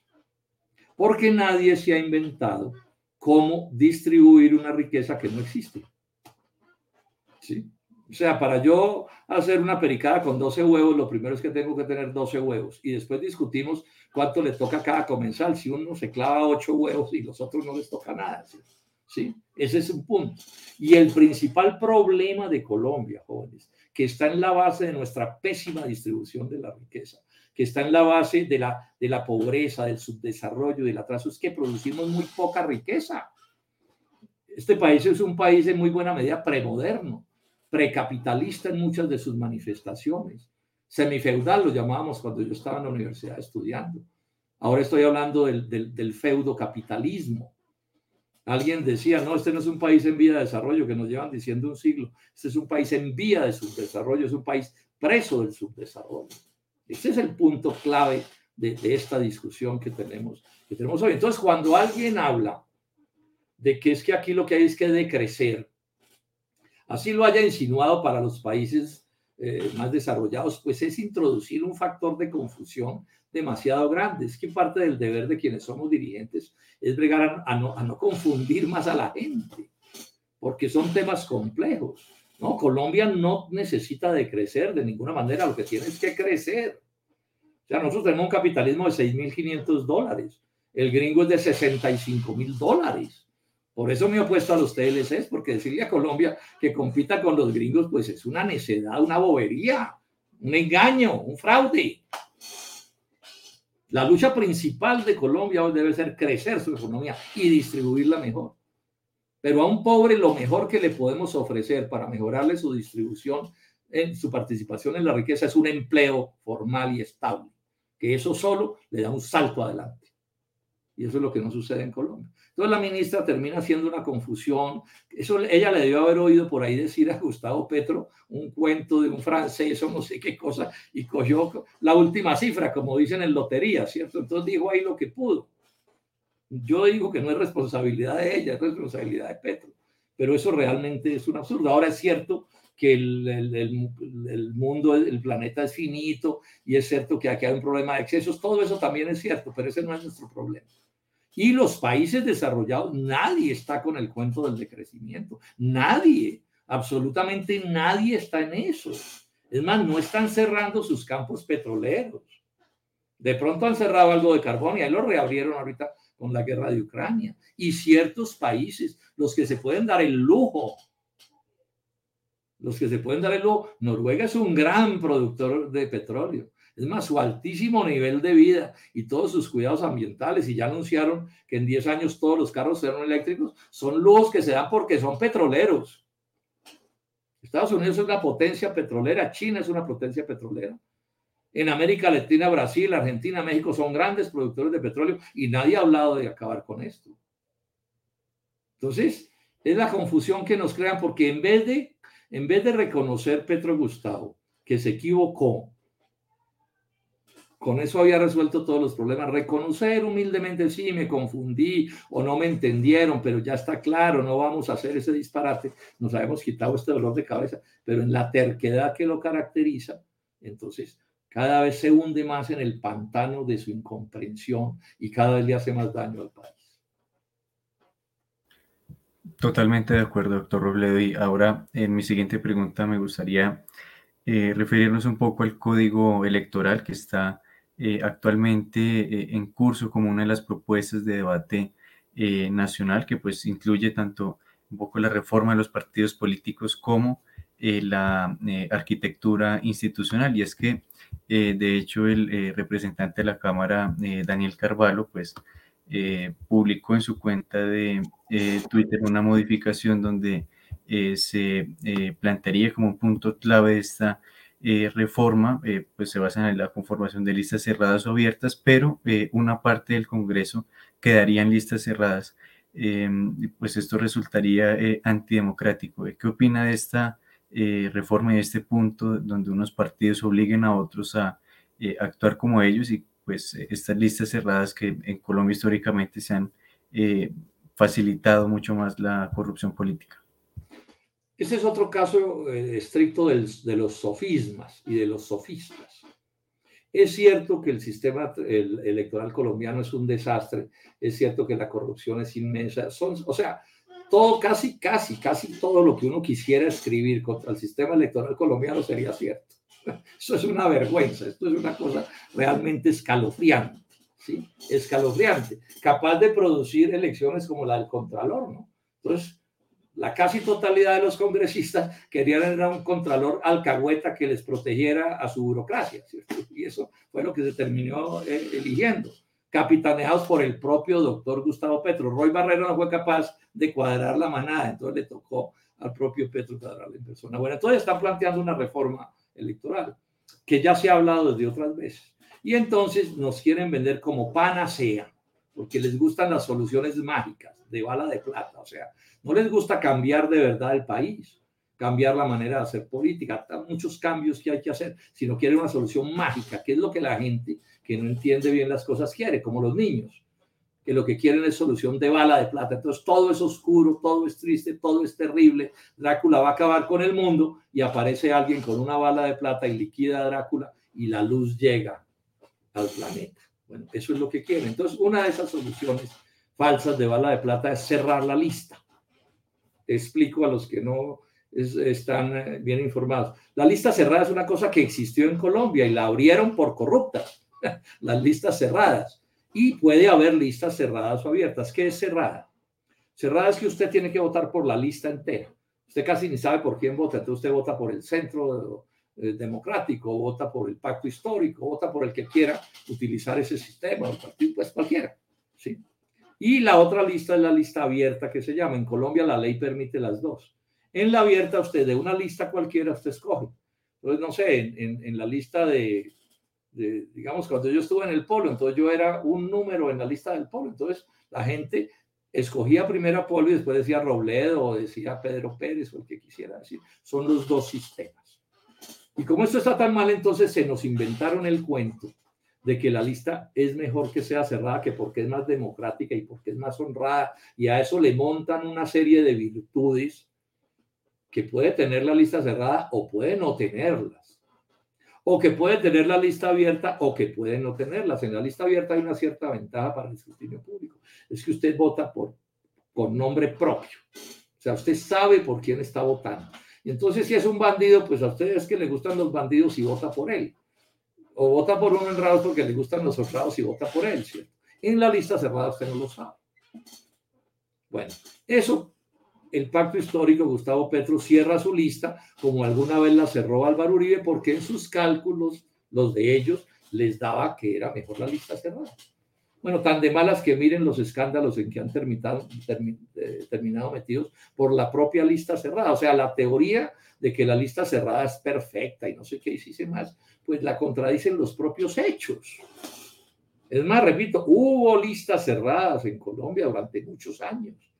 Porque nadie se ha inventado cómo distribuir una riqueza que no existe. ¿Sí? O sea, para yo hacer una pericada con 12 huevos, lo primero es que tengo que tener 12 huevos. Y después discutimos cuánto le toca a cada comensal. Si uno se clava 8 huevos y los otros no les toca nada. ¿sí? Ese es un punto. Y el principal problema de Colombia, jóvenes, que está en la base de nuestra pésima distribución de la riqueza, que está en la base de la, de la pobreza, del subdesarrollo, del atraso, es que producimos muy poca riqueza. Este país es un país en muy buena medida premoderno precapitalista en muchas de sus manifestaciones. Semifeudal lo llamábamos cuando yo estaba en la universidad estudiando. Ahora estoy hablando del, del, feudo capitalismo. Alguien decía, no, este no es un país en vía de desarrollo, que nos llevan diciendo un siglo. Este es un país en vía de subdesarrollo, es un país preso del subdesarrollo. Este es el punto clave de, de esta discusión que tenemos, que tenemos hoy. Entonces, cuando alguien habla de que es que aquí lo que hay es que decrecer, así lo haya insinuado para los países eh, más desarrollados, pues es introducir un factor de confusión demasiado grande. Es que parte del deber de quienes somos dirigentes es bregar a, no, a no confundir más a la gente, porque son temas complejos. No, Colombia no necesita de crecer de ninguna manera, lo que tiene es que crecer. O sea, nosotros tenemos un capitalismo de 6.500 dólares, el gringo es de 65.000 dólares. Por eso me he opuesto a los TLCs, porque decirle a Colombia que compita con los gringos, pues es una necedad, una bobería, un engaño, un fraude. La lucha principal de Colombia hoy debe ser crecer su economía y distribuirla mejor. Pero a un pobre lo mejor que le podemos ofrecer para mejorarle su distribución, en su participación en la riqueza, es un empleo formal y estable, que eso solo le da un salto adelante. Y eso es lo que no sucede en Colombia. Entonces la ministra termina haciendo una confusión. Eso ella le debió haber oído por ahí decir a Gustavo Petro un cuento de un francés o no sé qué cosa y cogió la última cifra, como dicen en lotería, ¿cierto? Entonces dijo ahí lo que pudo. Yo digo que no es responsabilidad de ella, es responsabilidad de Petro. Pero eso realmente es un absurdo. Ahora es cierto que el, el, el, mundo, el planeta es finito y es cierto que aquí hay un problema de excesos. Todo eso también es cierto, pero ese no es nuestro problema. Y los países desarrollados, nadie está con el cuento del decrecimiento. Nadie, absolutamente nadie está en eso. Es más, no están cerrando sus campos petroleros. De pronto han cerrado algo de carbón y ahí lo reabrieron ahorita con la guerra de Ucrania. Y ciertos países, los que se pueden dar el lujo, los que se pueden dar el lujo, Noruega es un gran productor de petróleo. Es más, su altísimo nivel de vida y todos sus cuidados ambientales, y ya anunciaron que en 10 años todos los carros serán eléctricos, son lujos que se dan porque son petroleros. Estados Unidos es una potencia petrolera, China es una potencia petrolera. En América Latina, Brasil, Argentina, México son grandes productores de petróleo y nadie ha hablado de acabar con esto. Entonces, es la confusión que nos crean porque en vez de, en vez de reconocer Petro Gustavo que se equivocó con eso había resuelto todos los problemas. Reconocer humildemente, sí, me confundí o no me entendieron, pero ya está claro, no vamos a hacer ese disparate. Nos habíamos quitado este dolor de cabeza, pero en la terquedad que lo caracteriza, entonces cada vez se hunde más en el pantano de su incomprensión y cada vez le hace más daño al país. Totalmente de acuerdo, doctor Robledo. Y ahora, en mi siguiente pregunta, me gustaría eh, referirnos un poco al código electoral que está eh, actualmente eh, en curso como una de las propuestas de debate eh, nacional que pues incluye tanto un poco la reforma de los partidos políticos como la arquitectura institucional. Y es que, de hecho, el representante de la Cámara, Daniel Carvalho, pues publicó en su cuenta de Twitter una modificación donde se plantearía como un punto clave esta eh, reforma eh, pues se basa en la conformación de listas cerradas o abiertas, pero eh, una parte del Congreso quedaría en listas cerradas. Em, pues esto resultaría antidemocrático. ¿Qué opina de esta reforma y de este punto donde unos partidos obliguen a otros a actuar como ellos y pues estas listas cerradas que en Colombia históricamente se han facilitado mucho más la corrupción política? Ese es otro caso eh, estricto de los sofismas y de los sofistas. Es cierto que el sistema electoral colombiano es un desastre, es cierto que la corrupción es inmensa, son, o sea, todo, casi, casi, casi todo lo que uno quisiera escribir contra el sistema electoral colombiano sería cierto. Eso es una vergüenza, esto es una cosa realmente escalofriante, ¿sí? Escalofriante, capaz de producir elecciones como la del Contralor, ¿no? Entonces, la casi totalidad de los congresistas querían tener un contralor alcahueta que les protegiera a su burocracia, y eso fue lo que se terminó eh, eligiendo, capitaneados por el propio doctor Gustavo Petro. Roy Barrero no fue capaz de cuadrar la manada, entonces le tocó al propio Petro cuadrarla en persona. Bueno, entonces están planteando una reforma electoral que ya se ha hablado desde otras veces. Y entonces nos quieren vender como panacea, porque les gustan las soluciones mágicas de bala de plata, o sea, no les gusta cambiar de verdad el país. cambiar la manera de hacer política, muchos cambios que hay que hacer, si no quiere una solución mágica, que es lo que la gente que no entiende bien las cosas quiere, como los niños, que lo que quieren es solución de bala de plata. Entonces todo es oscuro, todo es triste, todo es terrible. Drácula va a acabar con el mundo y aparece alguien con una bala de plata y liquida a Drácula y la luz llega al planeta. Eso es lo que quieren. Entonces una de esas soluciones falsas de bala de plata es cerrar la lista. Explico a los que no están eh, bien informados. La lista cerrada es una cosa que existió en Colombia y la abrieron por corruptas, las listas cerradas. Y puede haber listas cerradas o abiertas. ¿Qué es cerrada? Cerrada es que usted tiene que votar por la lista entera. Usted casi ni sabe por quién vota, entonces usted vota por el centro eh, democrático, vota por el pacto histórico, vota por el que quiera utilizar ese sistema, el partido, pues cualquiera. ¿sí? Y la otra lista es la lista abierta que se llama. En Colombia la ley permite las dos. En la abierta, usted de una lista cualquiera, usted escoge. Entonces, no sé, en, en, la lista de, de, digamos, cuando yo estuve en el polo, entonces yo era un número en la lista del polo. Entonces, la gente escogía primero a Polo y después decía Robledo o decía Pedro Pérez o el que quisiera decir. Son los dos sistemas. Y como esto está tan mal, entonces se nos inventaron el cuento de que la lista es mejor que sea cerrada que porque es más democrática y porque es más honrada. Y a eso le montan una serie de virtudes que puede tener la lista cerrada o puede no tenerlas. O que puede tener la lista abierta o que puede no tenerlas. En la lista abierta hay una cierta ventaja para el escrutinio público. Es que usted vota por, por nombre propio. O sea, usted sabe por quién está votando. Entonces si es un bandido, pues a ustedes que le gustan los bandidos y vota por él. O vota por un honrado porque le gustan los honrados y vota por él, ¿cierto? En la lista cerrada usted no lo sabe. Bueno, eso el pacto histórico, Gustavo Petro cierra su lista, como alguna vez la cerró Álvaro Uribe, porque en sus cálculos, los de ellos, les daba que era mejor la lista cerrada. Bueno, tan de malas que miren los escándalos en que han terminado, eh, terminado metidos por la propia lista cerrada. O sea, la teoría de que la lista cerrada es perfecta y no sé qué hiciese más, pues la contradicen los propios hechos. Es más, repito, hubo listas cerradas en Colombia durante muchos años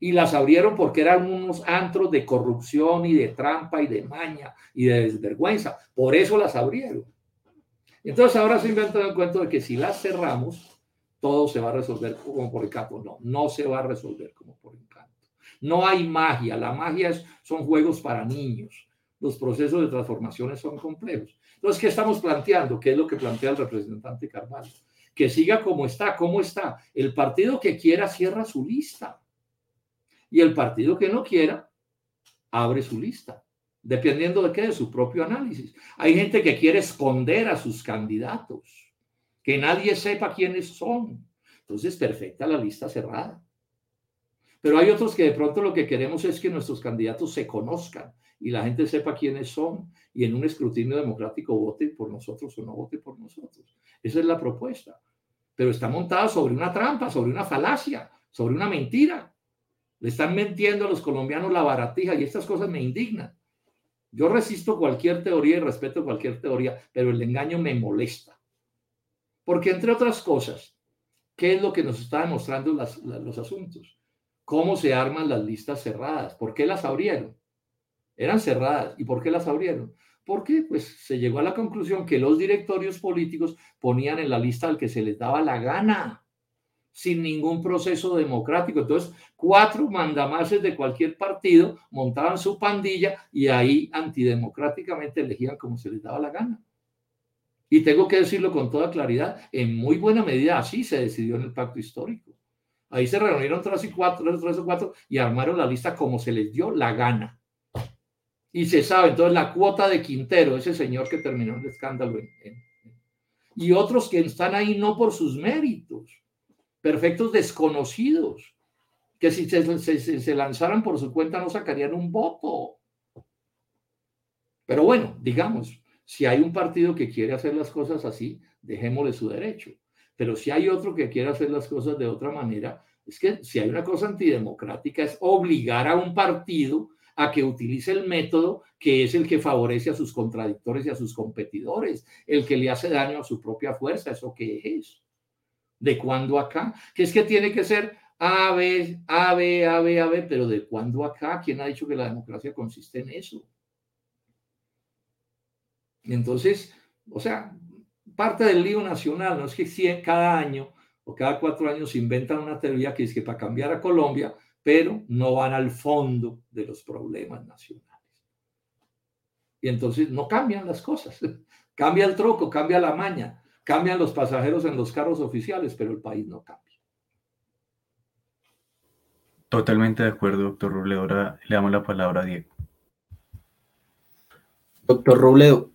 y las abrieron porque eran unos antros de corrupción y de trampa y de maña y de desvergüenza. Por eso las abrieron. Entonces ahora se inventan el cuento de que si las cerramos, todo se va a resolver como por encanto. No, no se va a resolver como por encanto. No hay magia. La magia es, son juegos para niños. Los procesos de transformaciones son complejos. Entonces, ¿qué estamos planteando? ¿Qué es lo que plantea el representante Carvalho? Que siga como está. ¿Cómo está? El partido que quiera cierra su lista y el partido que no quiera abre su lista, dependiendo de qué, de su propio análisis. Hay gente que quiere esconder a sus candidatos, que nadie sepa quiénes son. Entonces, perfecta la lista cerrada. Pero hay otros que de pronto lo que queremos es que nuestros candidatos se conozcan y la gente sepa quiénes son y en un escrutinio democrático vote por nosotros o no vote por nosotros. Esa es la propuesta. Pero está montada sobre una trampa, sobre una falacia, sobre una mentira. Le están mintiendo a los colombianos la baratija y estas cosas me indignan. Yo resisto cualquier teoría y respeto cualquier teoría, pero el engaño me molesta. Porque entre otras cosas, ¿qué es lo que nos está demostrando los asuntos? ¿Cómo se arman las listas cerradas? ¿Por qué las abrieron? Eran cerradas. ¿Y por qué las abrieron? Porque pues se llegó a la conclusión que los directorios políticos ponían en la lista al que se les daba la gana sin ningún proceso democrático. Entonces, cuatro mandamases de cualquier partido montaban su pandilla y ahí antidemocráticamente elegían como se les daba la gana. Y tengo que decirlo con toda claridad, en muy buena medida así se decidió en el pacto histórico. Ahí se reunieron tres y cuatro, tres o cuatro y armaron la lista como se les dio la gana. Y se sabe, entonces la cuota de Quintero, ese señor que terminó el escándalo, y otros que están ahí no por sus méritos, perfectos desconocidos, que si se, lanzaran por su cuenta no sacarían un voto. Pero bueno, digamos, si hay un partido que quiere hacer las cosas así, dejémosle su derecho. Pero si hay otro que quiere hacer las cosas de otra manera, es que si hay una cosa antidemocrática es obligar a un partido a que utilice el método que es el que favorece a sus contradictores y a sus competidores, el que le hace daño a su propia fuerza, eso que es de cuando acá, que es que tiene que ser A, B, A, B, A, B, A, B, pero ¿de cuándo acá? ¿Quién ha dicho que la democracia consiste en eso? Entonces, o sea, parte del lío nacional, no es que cada año o cada cuatro años inventan una teoría que es que para cambiar a Colombia, pero no van al fondo de los problemas nacionales. Y entonces no cambian las cosas. Cambia el troco, cambia la maña, cambian los pasajeros en los carros oficiales, pero el país no cambia. Totalmente de acuerdo, doctor Robledo. Ahora le damos la palabra a Diego. Doctor Robledo,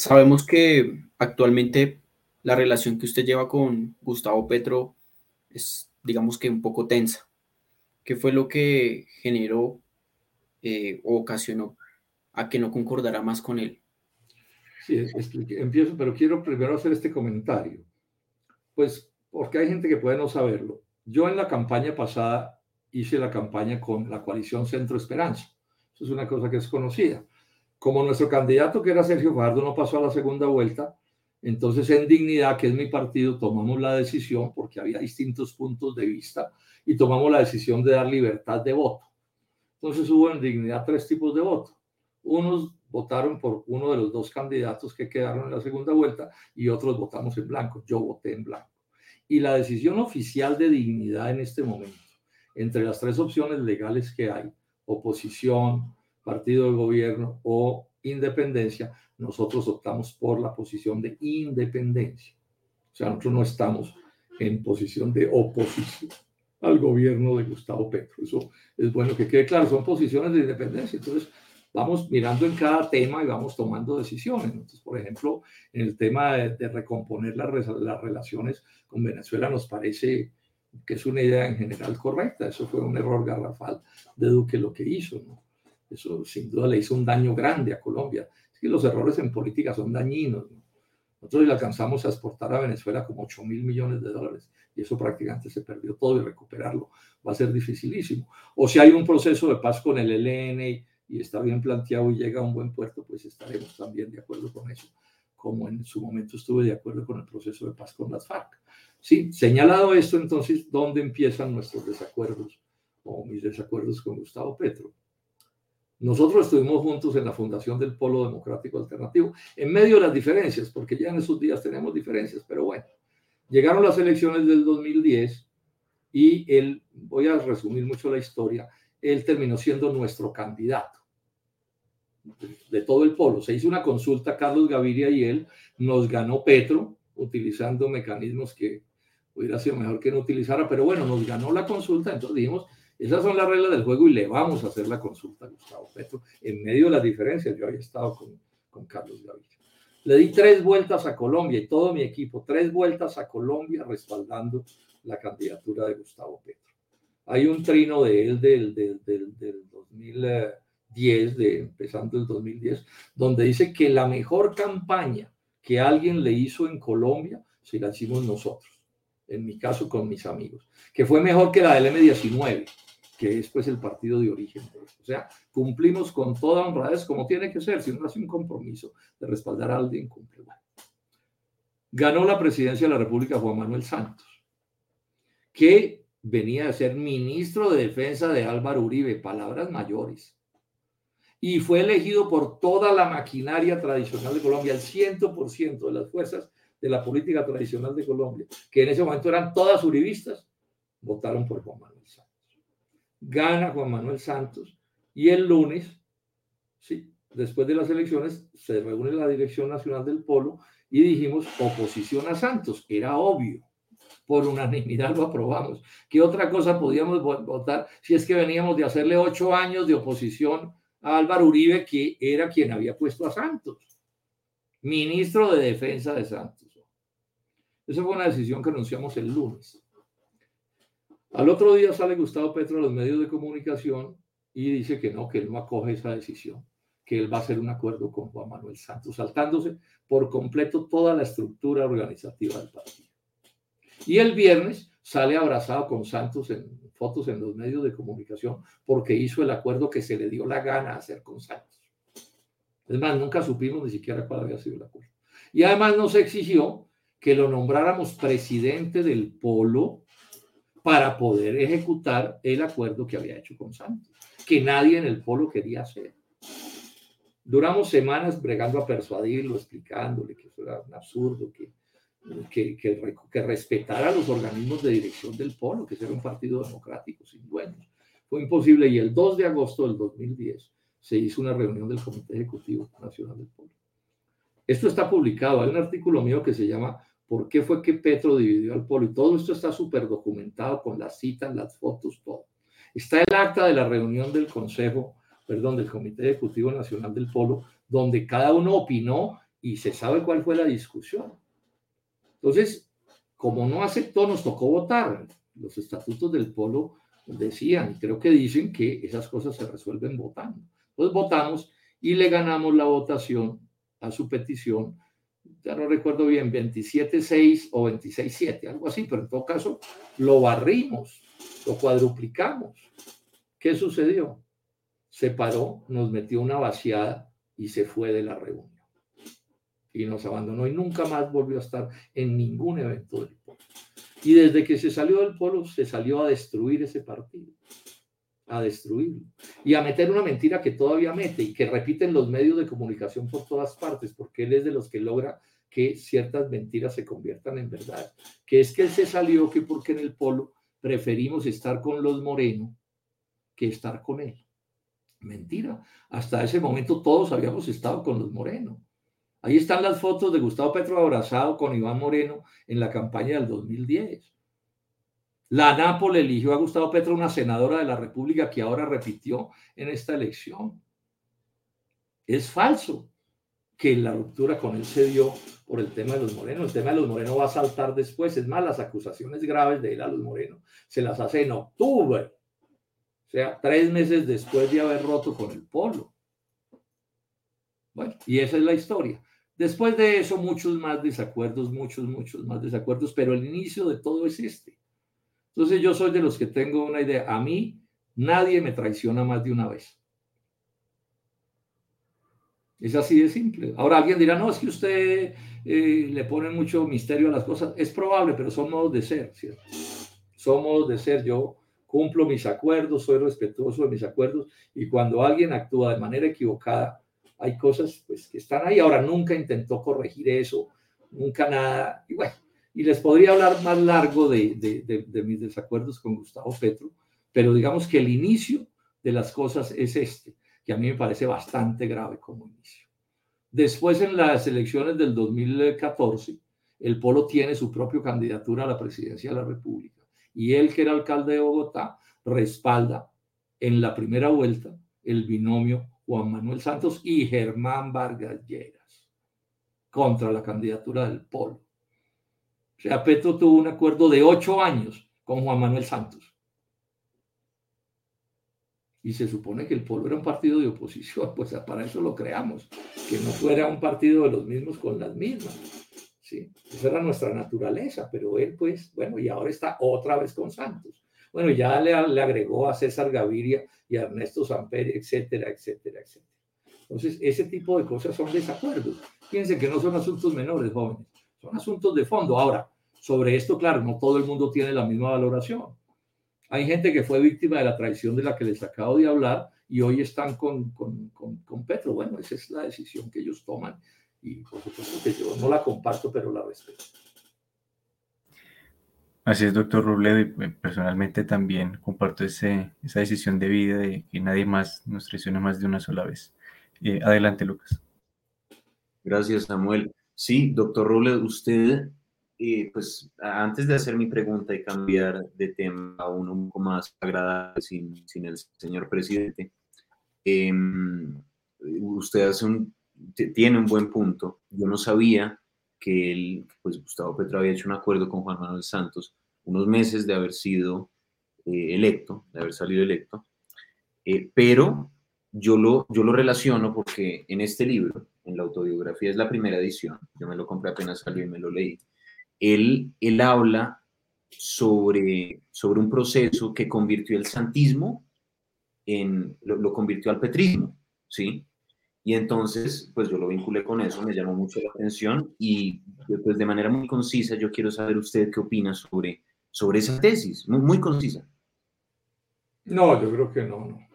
sabemos que actualmente la relación que usted lleva con Gustavo Petro es, digamos que un poco tensa. ¿Qué fue lo que generó eh, o ocasionó a que no concordara más con él? Sí, empiezo, pero quiero primero hacer este comentario. Pues porque hay gente que puede no saberlo. Yo en la campaña pasada hice la campaña con la coalición Centro Esperanza. Eso es una cosa que es conocida. Como nuestro candidato, que era Sergio Fajardo, no pasó a la segunda vuelta, entonces en Dignidad, que es mi partido, tomamos la decisión, porque había distintos puntos de vista, y tomamos la decisión de dar libertad de voto. Entonces hubo en Dignidad tres tipos de voto. Unos votaron por uno de los dos candidatos que quedaron en la segunda vuelta y otros votamos en blanco. Yo voté en blanco. Y la decisión oficial de Dignidad en este momento entre las tres opciones legales que hay, oposición, partido de gobierno o independencia, nosotros optamos por la posición de independencia. O sea, nosotros no estamos en posición de oposición al gobierno de Gustavo Petro. Eso es bueno que quede claro, son posiciones de independencia. Entonces, vamos mirando en cada tema y vamos tomando decisiones. Entonces, por ejemplo, en el tema de, recomponer las, las relaciones con Venezuela nos parece que es una idea en general correcta. Eso fue un error garrafal de Duque lo que hizo. ¿no? Eso sin duda le hizo un daño grande a Colombia. Es que los errores en política son dañinos. Nosotros le alcanzamos a exportar a Venezuela como 8 mil millones de dólares y eso prácticamente se perdió todo y recuperarlo va a ser dificilísimo. O si hay un proceso de paz con el ELN y está bien planteado y llega a un buen puerto, pues estaremos también de acuerdo con eso, como en su momento estuve de acuerdo con el proceso de paz con las FARC. Sí, señalado esto, entonces, ¿dónde empiezan nuestros desacuerdos o mis desacuerdos con Gustavo Petro? Nosotros estuvimos juntos en la fundación del Polo Democrático Alternativo, en medio de las diferencias, porque ya en esos días tenemos diferencias, pero bueno, llegaron las elecciones del 2010 y él, voy a resumir mucho la historia, él terminó siendo nuestro candidato de todo el polo. Se hizo una consulta, Carlos Gaviria y él, nos ganó Petro, utilizando mecanismos que hubiera sido mejor que no utilizara, pero bueno, nos ganó la consulta, entonces dijimos, esas son las reglas del juego y le vamos a hacer la consulta a Gustavo Petro en medio de las diferencias. Yo había estado con, con Carlos Gaviria. Le di tres vueltas a Colombia y todo mi equipo, tres vueltas a Colombia respaldando la candidatura de Gustavo Petro. Hay un trino de él del, del, del, del 2010, de, empezando el 2010, donde dice que la mejor campaña que alguien le hizo en Colombia si la hicimos nosotros en mi caso con mis amigos, que fue mejor que la del M19, que es pues el partido de origen. O sea, cumplimos con toda honradez como tiene que ser, si uno hace un compromiso de respaldar a alguien, cumple. Ganó la presidencia de la República Juan Manuel Santos, que venía a ser ministro de Defensa de Álvaro Uribe, palabras mayores. Y fue elegido por toda la maquinaria tradicional de Colombia, el 100% de las fuerzas de la política tradicional de Colombia, que en ese momento eran todas uribistas, votaron por Juan Manuel Santos. Gana Juan Manuel Santos y el lunes, sí, después de las elecciones, se reúne la Dirección Nacional del Polo y dijimos oposición a Santos. Era obvio. Por unanimidad lo aprobamos. ¿Qué otra cosa podíamos votar si es que veníamos de hacerle ocho años de oposición a Álvaro Uribe, que era quien había puesto a Santos? Ministro de Defensa de Santos. Esa fue una decisión que anunciamos el lunes. Al otro día sale Gustavo Petro a los medios de comunicación y dice que no, que él no acoge esa decisión, que él va a hacer un acuerdo con Juan Manuel Santos, saltándose por completo toda la estructura organizativa del partido. Y el viernes sale abrazado con Santos en fotos en los medios de comunicación porque hizo el acuerdo que se le dio la gana hacer con Santos. Es más, nunca supimos ni siquiera cuál había sido el acuerdo. Y además nos exigió que lo nombráramos presidente del polo para poder ejecutar el acuerdo que había hecho con Santos, que nadie en el polo quería hacer. Duramos semanas bregando a persuadirlo, explicándole que eso era un absurdo, que, que, que, que respetara los organismos de dirección del polo, que era un partido democrático sin dueños. Fue imposible y el 2 de agosto del 2010 se hizo una reunión del Comité Ejecutivo Nacional del Polo. Esto está publicado, hay un artículo mío que se llama ¿Por qué fue que Petro dividió al polo? Y todo esto está súper documentado con las citas, las fotos, todo. Está el acta de la reunión del Consejo, perdón, del Comité Ejecutivo Nacional del Polo, donde cada uno opinó y se sabe cuál fue la discusión. Entonces, como no aceptó, nos tocó votar. Los estatutos del Polo decían, creo que dicen que esas cosas se resuelven votando. Entonces votamos y le ganamos la votación a su petición, ya no recuerdo bien, 27.6 o 26.7, algo así, pero en todo caso lo barrimos, lo cuadruplicamos. ¿Qué sucedió? Se paró, nos metió una vaciada y se fue de la reunión. Y nos abandonó y nunca más volvió a estar en ningún evento del polo. Y desde que se salió del polo, se salió a destruir ese partido a destruirlo y a meter una mentira que todavía mete y que repiten los medios de comunicación por todas partes, porque él es de los que logra que ciertas mentiras se conviertan en verdad, que es que él se salió que porque en el polo preferimos estar con los morenos que estar con él. Mentira, hasta ese momento todos habíamos estado con los morenos. Ahí están las fotos de Gustavo Petro abrazado con Iván Moreno en la campaña del 2010. La Nápoles eligió a Gustavo Petro, una senadora de la República que ahora repitió en esta elección. Es falso que la ruptura con él se dio por el tema de los morenos. El tema de los morenos va a saltar después. Es más, las acusaciones graves de él a los morenos se las hace en octubre. O sea, tres meses después de haber roto con el polo. Bueno, y esa es la historia. Después de eso, muchos más desacuerdos, muchos, muchos más desacuerdos, pero el inicio de todo es este. Entonces yo soy de los que tengo una idea. A mí nadie me traiciona más de una vez. Es así de simple. Ahora alguien dirá, no, es que usted eh, le pone mucho misterio a las cosas. Es probable, pero son modos de ser, ¿cierto? Son modos de ser. Yo cumplo mis acuerdos, soy respetuoso de mis acuerdos y cuando alguien actúa de manera equivocada, hay cosas pues, que están ahí. Ahora nunca intentó corregir eso, nunca nada. Y bueno, y les podría hablar más largo de, mis desacuerdos con Gustavo Petro, pero digamos que el inicio de las cosas es este, que a mí me parece bastante grave como inicio. Después, en las elecciones del 2014, el Polo tiene su propia candidatura a la presidencia de la República y él, que era alcalde de Bogotá, respalda en la primera vuelta el binomio Juan Manuel Santos y Germán Vargas Lleras contra la candidatura del Polo. O sea, Petro tuvo un acuerdo de ocho años con Juan Manuel Santos. Y se supone que el Polo era un partido de oposición, pues para eso lo creamos, que no fuera un partido de los mismos con las mismas. ¿sí? Esa era nuestra naturaleza, pero él pues, bueno, y ahora está otra vez con Santos. Bueno, ya le, le agregó a César Gaviria y a Ernesto Samperi, etcétera, etcétera, etcétera. Entonces, ese tipo de cosas son desacuerdos. Fíjense que no son asuntos menores, jóvenes. Son asuntos de fondo. Ahora, sobre esto, claro, no todo el mundo tiene la misma valoración. Hay gente que fue víctima de la traición de la que les acabo de hablar y hoy están con, con, con, Petro. Bueno, esa es la decisión que ellos toman y por supuesto que yo no la comparto, pero la respeto. Así es, doctor Robledo, y eh, personalmente también comparto ese, esa decisión de vida de que nadie más nos traicione más de una sola vez. Eh, adelante, Lucas. Gracias, Samuel. Sí, doctor Robles, usted, eh, pues antes de hacer mi pregunta y cambiar de tema a uno un poco más agradable sin, sin el señor presidente, em, usted hace un, tiene un buen punto. Yo no sabía que pues Gustavo Petro había hecho un acuerdo con Juan Manuel Santos unos meses de haber sido eh, electo, de haber salido electo, eh, pero yo lo, yo lo relaciono porque en este libro, en la autobiografía, es la primera edición, yo me lo compré apenas salió y me lo leí, él, él habla sobre, sobre un proceso que convirtió el santismo en, lo, convirtió al petrismo, ¿sí? Y entonces, pues yo lo vinculé con eso, me llamó mucho la atención y pues de manera muy concisa yo quiero saber usted qué opina sobre sobre esa tesis, muy, muy concisa. No, yo creo que no, no.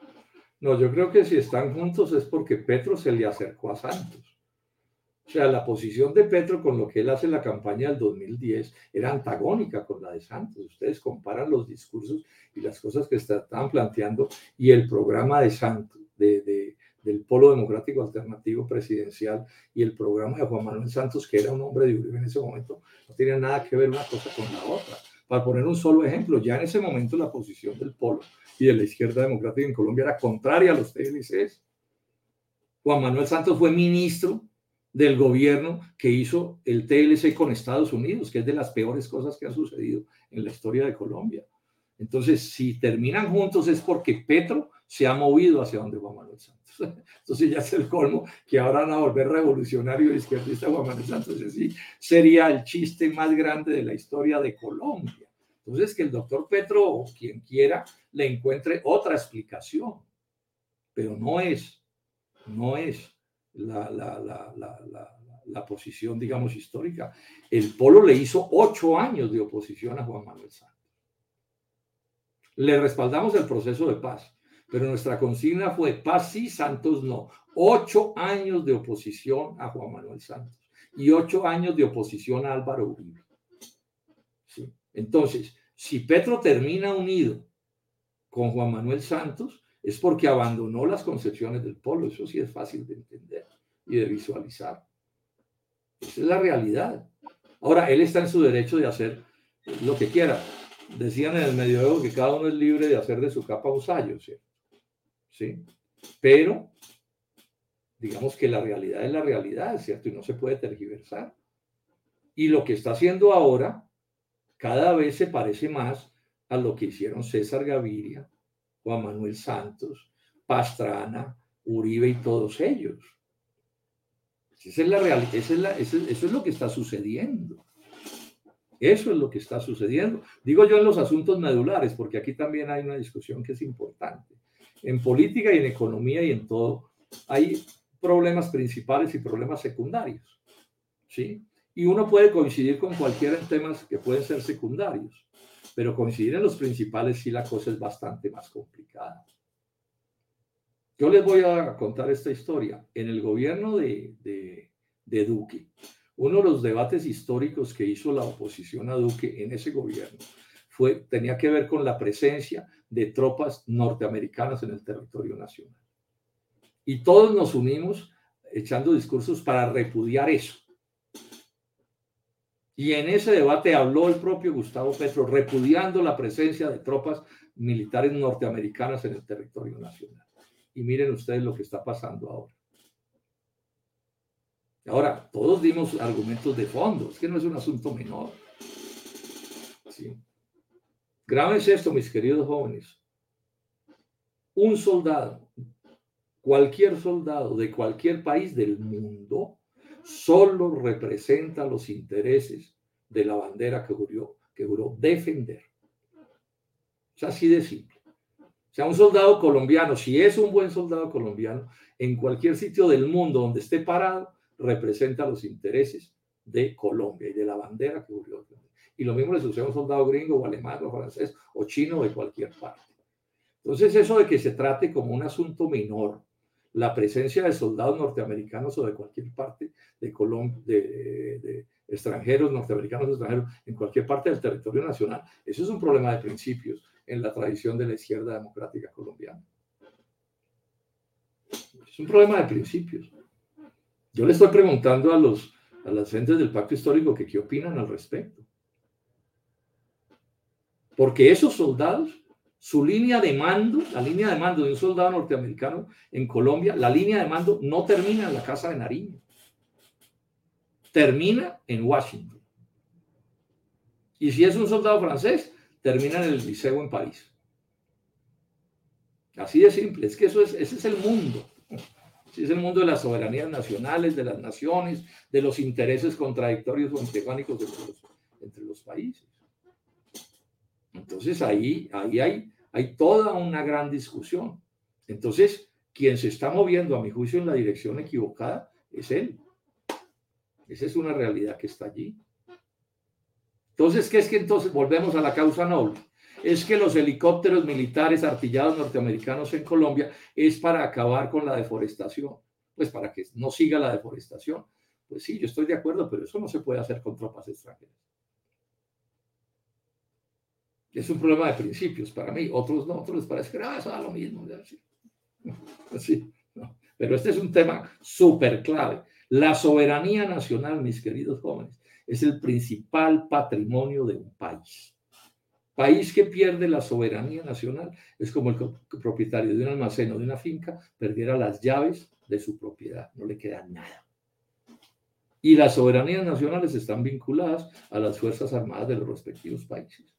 No, yo creo que si están juntos es porque Petro se le acercó a Santos. O sea, la posición de Petro con lo que él hace en la campaña del 2010 era antagónica con la de Santos. Ustedes comparan los discursos y las cosas que estaban planteando y el programa de Santos, de, del Polo Democrático Alternativo Presidencial y el programa de Juan Manuel Santos, que era un hombre de Uribe en ese momento, no tenía nada que ver una cosa con la otra. Para poner un solo ejemplo, ya en ese momento la posición del Polo y de la izquierda democrática en Colombia era contraria a los TLCs. Juan Manuel Santos fue ministro del gobierno que hizo el TLC con Estados Unidos, que es de las peores cosas que han sucedido en la historia de Colombia. Entonces, si terminan juntos es porque Petro se ha movido hacia donde Juan Manuel Santos. Entonces ya es el colmo que ahora van a volver revolucionario y izquierdista Juan Manuel Santos. Sí, sería el chiste más grande de la historia de Colombia. Entonces que el doctor Petro o quien quiera le encuentre otra explicación, pero no es, no es la, la, la, la, posición, digamos, histórica. El Polo le hizo ocho años de oposición a Juan Manuel Santos. Le respaldamos el proceso de paz, pero nuestra consigna fue paz sí, Santos no. Ocho años de oposición a Juan Manuel Santos y ocho años de oposición a Álvaro Uribe. Entonces, si Petro termina unido con Juan Manuel Santos, es porque abandonó las concepciones del polo. Eso sí es fácil de entender y de visualizar. Esa es la realidad. Ahora, él está en su derecho de hacer lo que quiera. Decían en el medioevo que cada uno es libre de hacer de su capa un sallo, ¿sí? ¿Sí? Pero, digamos que la realidad es la realidad, ¿cierto? Y no se puede tergiversar. Y lo que está haciendo ahora cada vez se parece más a lo que hicieron César Gaviria, Juan Manuel Santos, Pastrana, Uribe y todos ellos. Esa es la realidad, eso, es lo que está sucediendo. Eso es lo que está sucediendo. Digo yo en los asuntos medulares, porque aquí también hay una discusión que es importante. En política y en economía y en todo, hay problemas principales y problemas secundarios. ¿Sí? Y uno puede coincidir con cualquiera en temas que pueden ser secundarios pero coincidir en los principales sí la cosa es bastante más complicada. Yo les voy a contar esta historia. En el gobierno de, de, Duque, uno de los debates históricos que hizo la oposición a Duque en ese gobierno fue, tenía que ver con la presencia de tropas norteamericanas en el territorio nacional. Y todos nos unimos echando discursos para repudiar eso. Y en ese debate habló el propio Gustavo Petro, repudiando la presencia de tropas militares norteamericanas en el territorio nacional. Y miren ustedes lo que está pasando ahora. Ahora, todos dimos argumentos de fondo, es que no es un asunto menor. ¿Sí? Grábense esto, mis queridos jóvenes. Un soldado, cualquier soldado de cualquier país del mundo, solo representa los intereses de la bandera que juró, que defender. Es así de simple. O sea, un soldado colombiano, si es un buen soldado colombiano, en cualquier sitio del mundo donde esté parado, representa los intereses de Colombia y de la bandera que juró. Y lo mismo le sucede a un soldado gringo o alemán o francés o chino de cualquier parte. Entonces, eso de que se trate como un asunto menor, la presencia de soldados norteamericanos o de cualquier parte de Colombia, de, extranjeros, norteamericanos extranjeros, en cualquier parte del territorio nacional. Eso es un problema de principios en la tradición de la izquierda democrática colombiana. Es un problema de principios. Yo le estoy preguntando a los a las gentes del pacto histórico que qué opinan al respecto. Porque esos soldados su línea de mando, la línea de mando de un soldado norteamericano en Colombia, la línea de mando no termina en la Casa de Nariño, termina en Washington. Y si es un soldado francés, termina en el Liceo en París. Así de simple, es que eso es, ese es el mundo. es el mundo de las soberanías nacionales, de las naciones, de los intereses contradictorios o antagónicos entre los, entre los países. Entonces ahí, ahí hay hay toda una gran discusión. Entonces, quien se está moviendo, a mi juicio, en la dirección equivocada es él. Esa es una realidad que está allí. Entonces, ¿qué es que entonces volvemos a la causa noble? Es que los helicópteros militares artillados norteamericanos en Colombia es para acabar con la deforestación, pues para que no siga la deforestación. Pues sí, yo estoy de acuerdo, pero eso no se puede hacer con tropas extranjeras. Es un problema de principios para mí. Otros no, otros les parece que ah, eso da lo mismo. Así, Pero este es un tema súper clave. La soberanía nacional, mis queridos jóvenes, es el principal patrimonio de un país. País que pierde la soberanía nacional es como el propietario de un almacén o de una finca perdiera las llaves de su propiedad, no le queda nada. Y las soberanías nacionales están vinculadas a las Fuerzas Armadas de los respectivos países.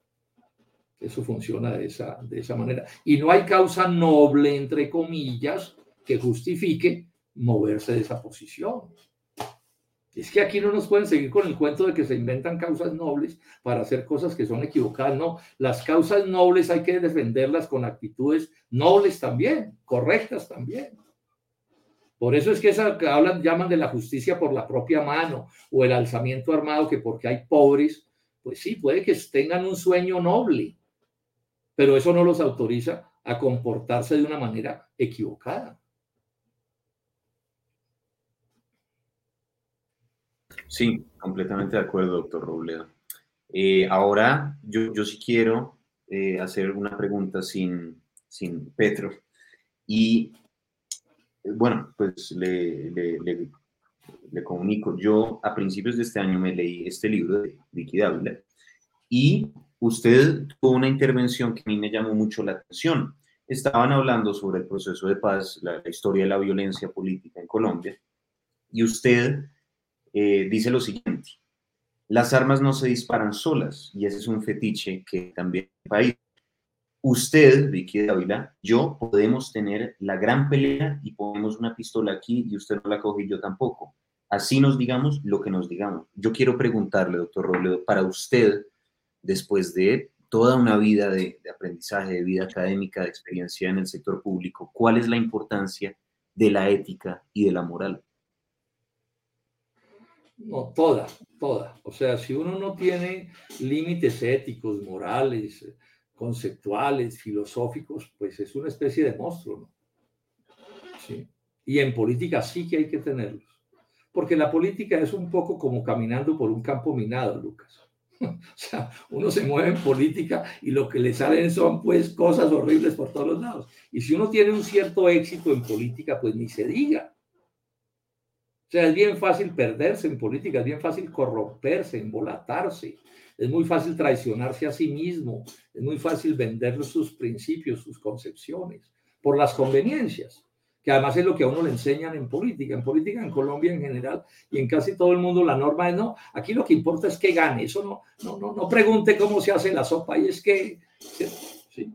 Eso funciona de esa, de esa manera. Y no hay causa noble, entre comillas, que justifique moverse de esa posición. Es que aquí no nos pueden seguir con el cuento de que se inventan causas nobles para hacer cosas que son equivocadas. No, las causas nobles hay que defenderlas con actitudes nobles también, correctas también. Por eso es que esa que hablan, llaman de la justicia por la propia mano o el alzamiento armado, que porque hay pobres, pues sí, puede que tengan un sueño noble, pero eso no los autoriza a comportarse de una manera equivocada. Sí, completamente de acuerdo, doctor Robledo. Eh, ahora, yo, yo sí quiero eh, hacer una pregunta sin, sin Petro. Y bueno, pues le, le, le, comunico, yo a principios de este año me leí este libro de Vicky Dávila y usted tuvo una intervención que a mí me llamó mucho la atención. Estaban hablando sobre el proceso de paz, la, historia de la violencia política en Colombia, y usted eh, dice lo siguiente, las armas no se disparan solas, y ese es un fetiche que también el país. Usted, Vicky Dávila, yo podemos tener la gran pelea y ponemos una pistola aquí y usted no la coge y yo tampoco. Así nos digamos lo que nos digamos. Yo quiero preguntarle, doctor Robledo, para usted, después de toda una vida de, aprendizaje, de vida académica, de experiencia en el sector público, ¿cuál es la importancia de la ética y de la moral? No, toda, toda. O sea, si uno no tiene límites éticos, morales, conceptuales, filosóficos, pues es una especie de monstruo, ¿no? Sí. Y en política sí que hay que tenerlos. Porque la política es un poco como caminando por un campo minado, Lucas. O sea, uno se mueve en política y lo que le salen son pues cosas horribles por todos los lados. Y si uno tiene un cierto éxito en política, pues ni se diga. O sea, es bien fácil perderse en política, es bien fácil corromperse, embolatarse, es muy fácil traicionarse a sí mismo, es muy fácil vender sus principios, sus concepciones, por las conveniencias que además es lo que a uno le enseñan en política. En política en Colombia en general y en casi todo el mundo la norma es no, aquí lo que importa es que gane, eso no, no, no, no pregunte cómo se hace la sopa y es que, sí,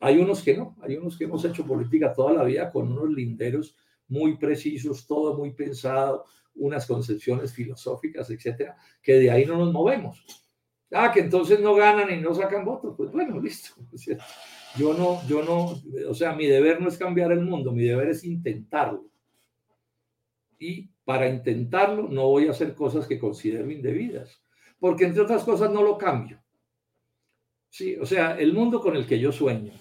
hay unos que no, hay unos que hemos hecho política toda la vida con unos linderos muy precisos, todo muy pensado, unas concepciones filosóficas, etcétera, que de ahí no nos movemos. Ah, que entonces no ganan y no sacan votos. Pues bueno, listo. Yo no, yo no, o sea, mi deber no es cambiar el mundo, mi deber es intentarlo. Y para intentarlo no voy a hacer cosas que considero indebidas, porque entre otras cosas no lo cambio. Sí, o sea, el mundo con el que yo sueño,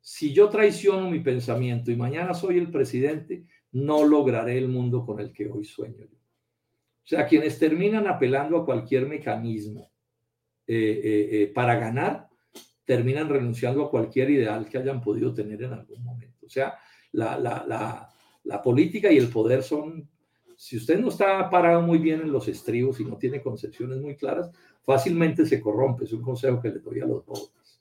si yo traiciono mi pensamiento y mañana soy el presidente, no lograré el mundo con el que hoy sueño. O sea, quienes terminan apelando a cualquier mecanismo eh, eh, eh, para ganar, terminan renunciando a cualquier ideal que hayan podido tener en algún momento. O sea, la, la, la, la, política y el poder son, si usted no está parado muy bien en los estribos y no tiene concepciones muy claras, fácilmente se corrompe. Es un consejo que les doy a los jóvenes.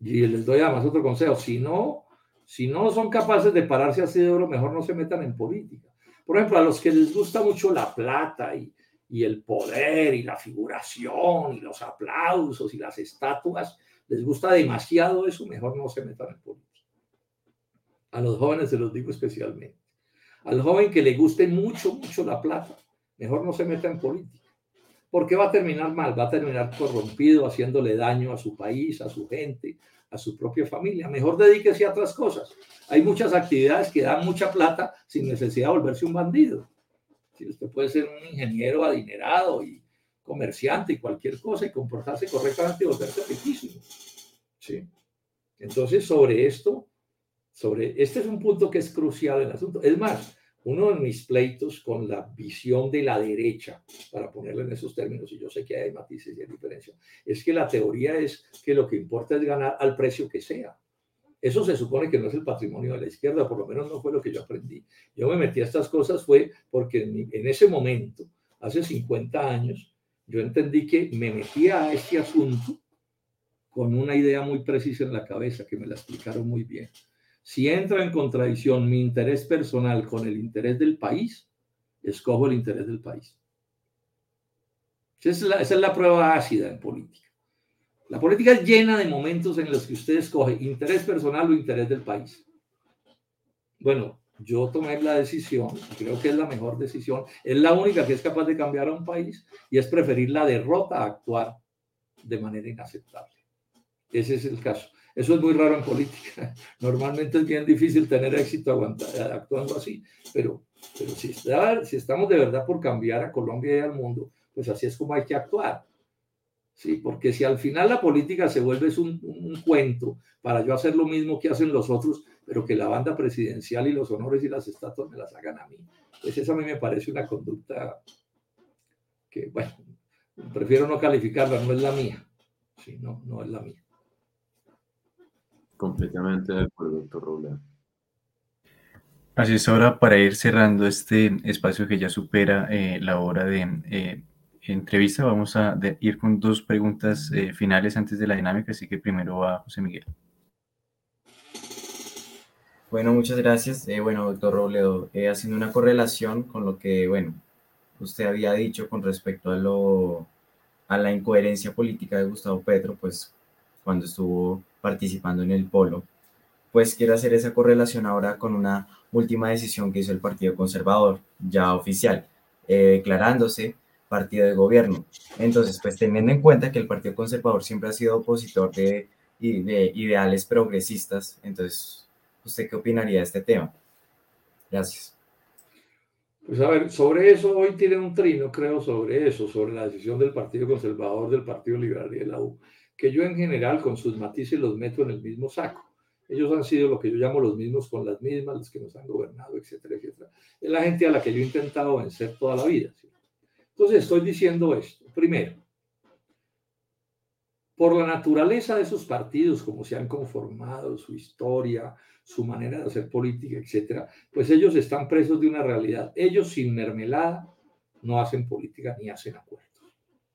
Y les doy además otro consejo, si no, si no son capaces de pararse así de oro, mejor no se metan en política. Por ejemplo, a los que les gusta mucho la plata y, y el poder y la figuración y los aplausos y las estatuas, les gusta demasiado eso, mejor no se metan en política. A los jóvenes se los digo especialmente. Al joven que le guste mucho, mucho la plata, mejor no se meta en política. Porque va a terminar mal, va a terminar corrompido, haciéndole daño a su país, a su gente, a su propia familia. Mejor dedíquese a otras cosas. Hay muchas actividades que dan mucha plata sin necesidad de volverse un bandido usted puede ser un ingeniero adinerado y comerciante y cualquier cosa y comportarse correctamente y volverse riquísimo. ¿Sí? Entonces, sobre esto, sobre este es un punto que es crucial en el asunto. Es más, uno de mis pleitos con la visión de la derecha, para ponerlo en esos términos, y yo sé que hay matices y hay diferencias, es que la teoría es que lo que importa es ganar al precio que sea. Eso se supone que no es el patrimonio de la izquierda, por lo menos no fue lo que yo aprendí. Yo me metí a estas cosas fue porque en, ese momento, hace 50 años, yo entendí que me metía a este asunto con una idea muy precisa en la cabeza, que me la explicaron muy bien. Si entra en contradicción mi interés personal con el interés del país, escojo el interés del país. Esa es la prueba ácida en política. La política es llena de momentos en los que usted escoge interés personal o interés del país. Bueno, yo tomé la decisión, creo que es la mejor decisión, es la única que es capaz de cambiar a un país y es preferir la derrota a actuar de manera inaceptable. Ese es el caso. Eso es muy raro en política. Normalmente es bien difícil tener éxito actuando así, pero, pero si, si estamos de verdad por cambiar a Colombia y al mundo, pues así es como hay que actuar. Sí, porque si al final la política se vuelve un, un, cuento para yo hacer lo mismo que hacen los otros, pero que la banda presidencial y los honores y las estatuas me las hagan a mí, pues eso a mí me parece una conducta que, bueno, prefiero no calificarla, no es la mía. Sí, no, no es la mía. Completamente de acuerdo, doctor Robledo. Así es ahora para ir cerrando este espacio que ya supera eh, la hora de eh, entrevista. Vamos a ir con dos preguntas eh, finales antes de la dinámica, así que primero va José Miguel. Bueno, muchas gracias. Eh, bueno, doctor Robledo, eh, haciendo una correlación con lo que, bueno, usted había dicho con respecto a, lo, a la incoherencia política de Gustavo Petro, pues cuando estuvo participando en el polo, pues quiero hacer esa correlación ahora con una última decisión que hizo el Partido Conservador, ya oficial, declarándose partido de gobierno. Entonces, pues teniendo en cuenta que el Partido Conservador siempre ha sido opositor de, de ideales progresistas, entonces, ¿usted qué opinaría de este tema? Gracias. Pues a ver, sobre eso hoy tiene un trino, creo, sobre eso, sobre la decisión del Partido Conservador, del Partido Liberal y de la U, que yo en general con sus matices los meto en el mismo saco. Ellos han sido lo que yo llamo los mismos con las mismas, los que nos han gobernado, etcétera, etcétera. Es la gente a la que yo he intentado vencer toda la vida. ¿sí? Entonces estoy diciendo esto. Primero, por la naturaleza de esos partidos, como se han conformado, su historia, su manera de hacer política, etcétera, pues ellos están presos de una realidad. Ellos sin mermelada no hacen política ni hacen acuerdos.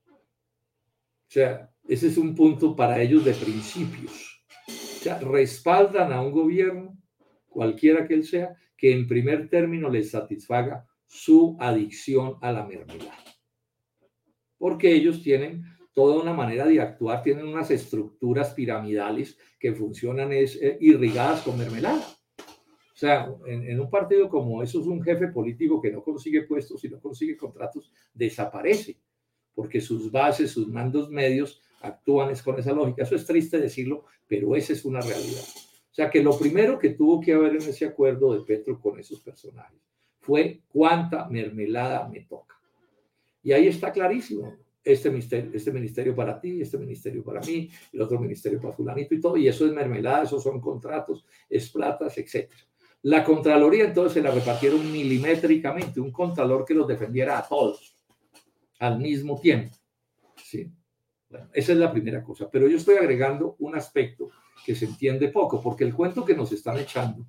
O sea, ese es un punto para ellos de principios. O sea, respaldan a un gobierno, cualquiera que él sea, que en primer término les satisfaga su adicción a la mermelada porque ellos tienen toda una manera de actuar, tienen unas estructuras piramidales que funcionan es, eh, irrigadas con mermelada. O sea, en, un partido como eso es un jefe político que no consigue puestos y no consigue contratos, desaparece, porque sus bases, sus mandos medios actúan es con esa lógica. Eso es triste decirlo, pero esa es una realidad. O sea, que lo primero que tuvo que haber en ese acuerdo de Petro con esos personajes fue cuánta mermelada me toca. Y ahí está clarísimo. Este ministerio, este ministerio para ti, este ministerio para mí, el otro ministerio para fulanito y todo. Y eso es mermelada, esos son contratos, es platas, etc. La Contraloría entonces se la repartieron milimétricamente, un contralor que los defendiera a todos al mismo tiempo. Sí. Bueno, esa es la primera cosa. Pero yo estoy agregando un aspecto que se entiende poco, porque el cuento que nos están echando,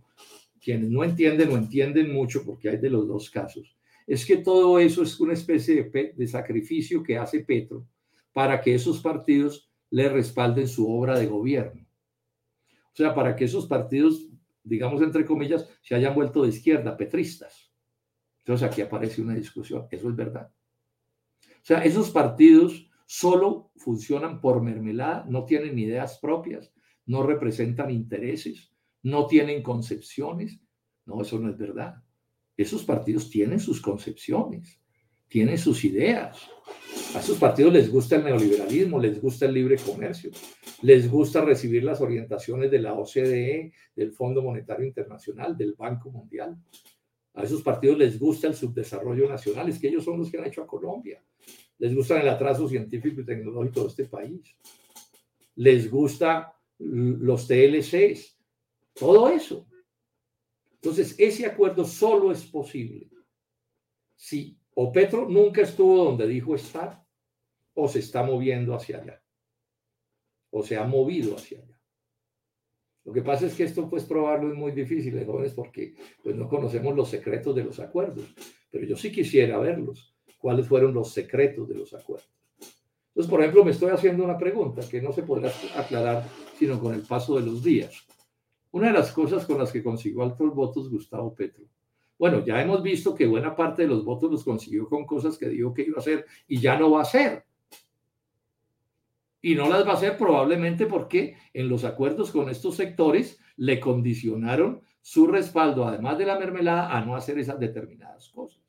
quienes no entienden o entienden mucho, porque hay de los dos casos, es que todo eso es una especie de, sacrificio que hace Petro para que esos partidos le respalden su obra de gobierno. O sea, para que esos partidos, digamos entre comillas, se hayan vuelto de izquierda, petristas. Entonces aquí aparece una discusión, eso es verdad. O sea, esos partidos solo funcionan por mermelada, no tienen ideas propias, no representan intereses, no tienen concepciones. No, eso no es verdad. Esos partidos tienen sus concepciones, tienen sus ideas. A esos partidos les gusta el neoliberalismo, les gusta el libre comercio, les gusta recibir las orientaciones de la OCDE, del Fondo Monetario Internacional, del Banco Mundial. A esos partidos les gusta el subdesarrollo nacional, es que ellos son los que han hecho a Colombia. les gusta el atraso científico y tecnológico de este país, les gusta los TLCs, todo eso. Entonces, ese acuerdo solo es posible si o Petro nunca estuvo donde dijo estar o se está moviendo hacia allá o se ha movido hacia allá. Lo que pasa es que esto, pues, probarlo es muy difícil, ¿eh, jóvenes, porque pues, no conocemos los secretos de los acuerdos. Pero yo sí quisiera verlos. ¿Cuáles fueron los secretos de los acuerdos? Entonces, por ejemplo, me estoy haciendo una pregunta que no se podrá aclarar sino con el paso de los días. Una de las cosas con las que consiguió altos votos Gustavo Petro. Bueno, ya hemos visto que buena parte de los votos los consiguió con cosas que dijo que iba a hacer y ya no va a hacer y no las va a hacer probablemente porque en los acuerdos con estos sectores le condicionaron su respaldo, además de la mermelada, a no hacer esas determinadas cosas.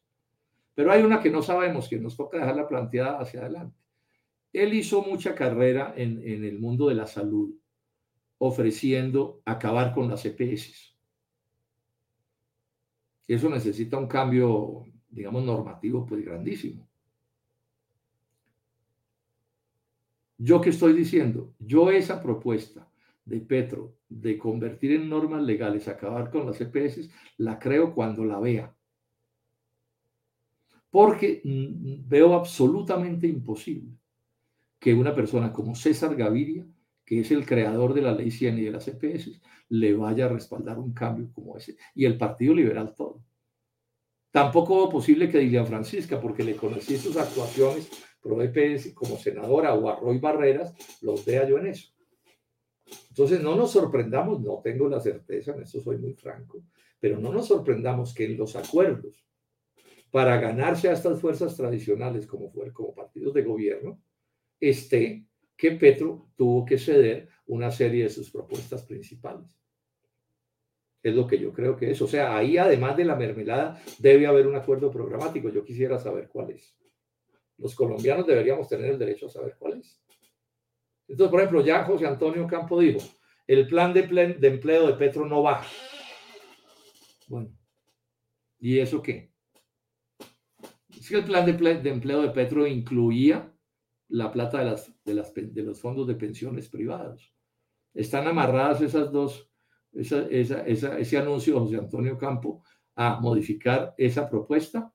Pero hay una que no sabemos, que nos toca dejarla planteada hacia adelante. Él hizo mucha carrera en, el mundo de la salud, ofreciendo acabar con las EPS. Eso necesita un cambio, digamos, normativo, pues grandísimo. ¿Yo qué estoy diciendo? Yo esa propuesta de Petro de convertir en normas legales, acabar con las EPS, la creo cuando la vea. Porque mm, veo absolutamente imposible que una persona como César Gaviria, que es el creador de la ley 100 y de las EPS, le vaya a respaldar un cambio como ese. Y el Partido Liberal todo. Tampoco veo posible que Dilian Francisca, porque le conocí sus actuaciones pro EPS como senadora o a Roy Barreras, los vea yo en eso. Entonces, no nos sorprendamos, no tengo la certeza, en eso soy muy franco, pero no nos sorprendamos que en los acuerdos para ganarse a estas fuerzas tradicionales como, como partidos de gobierno, esté que Petro tuvo que ceder una serie de sus propuestas principales. Es lo que yo creo que es. O sea, ahí además de la mermelada debe haber un acuerdo programático. Yo quisiera saber cuál es los colombianos deberíamos tener el derecho a saber cuál es. Entonces, por ejemplo, ya José Antonio Campo dijo, el plan de, de empleo de Petro no baja. Bueno, ¿y eso qué? Es que el plan de, de empleo de Petro incluía la plata de, las, de, los fondos de pensiones privados. Están amarradas esas dos, esa, esa, ese anuncio de José Antonio Campo a modificar esa propuesta.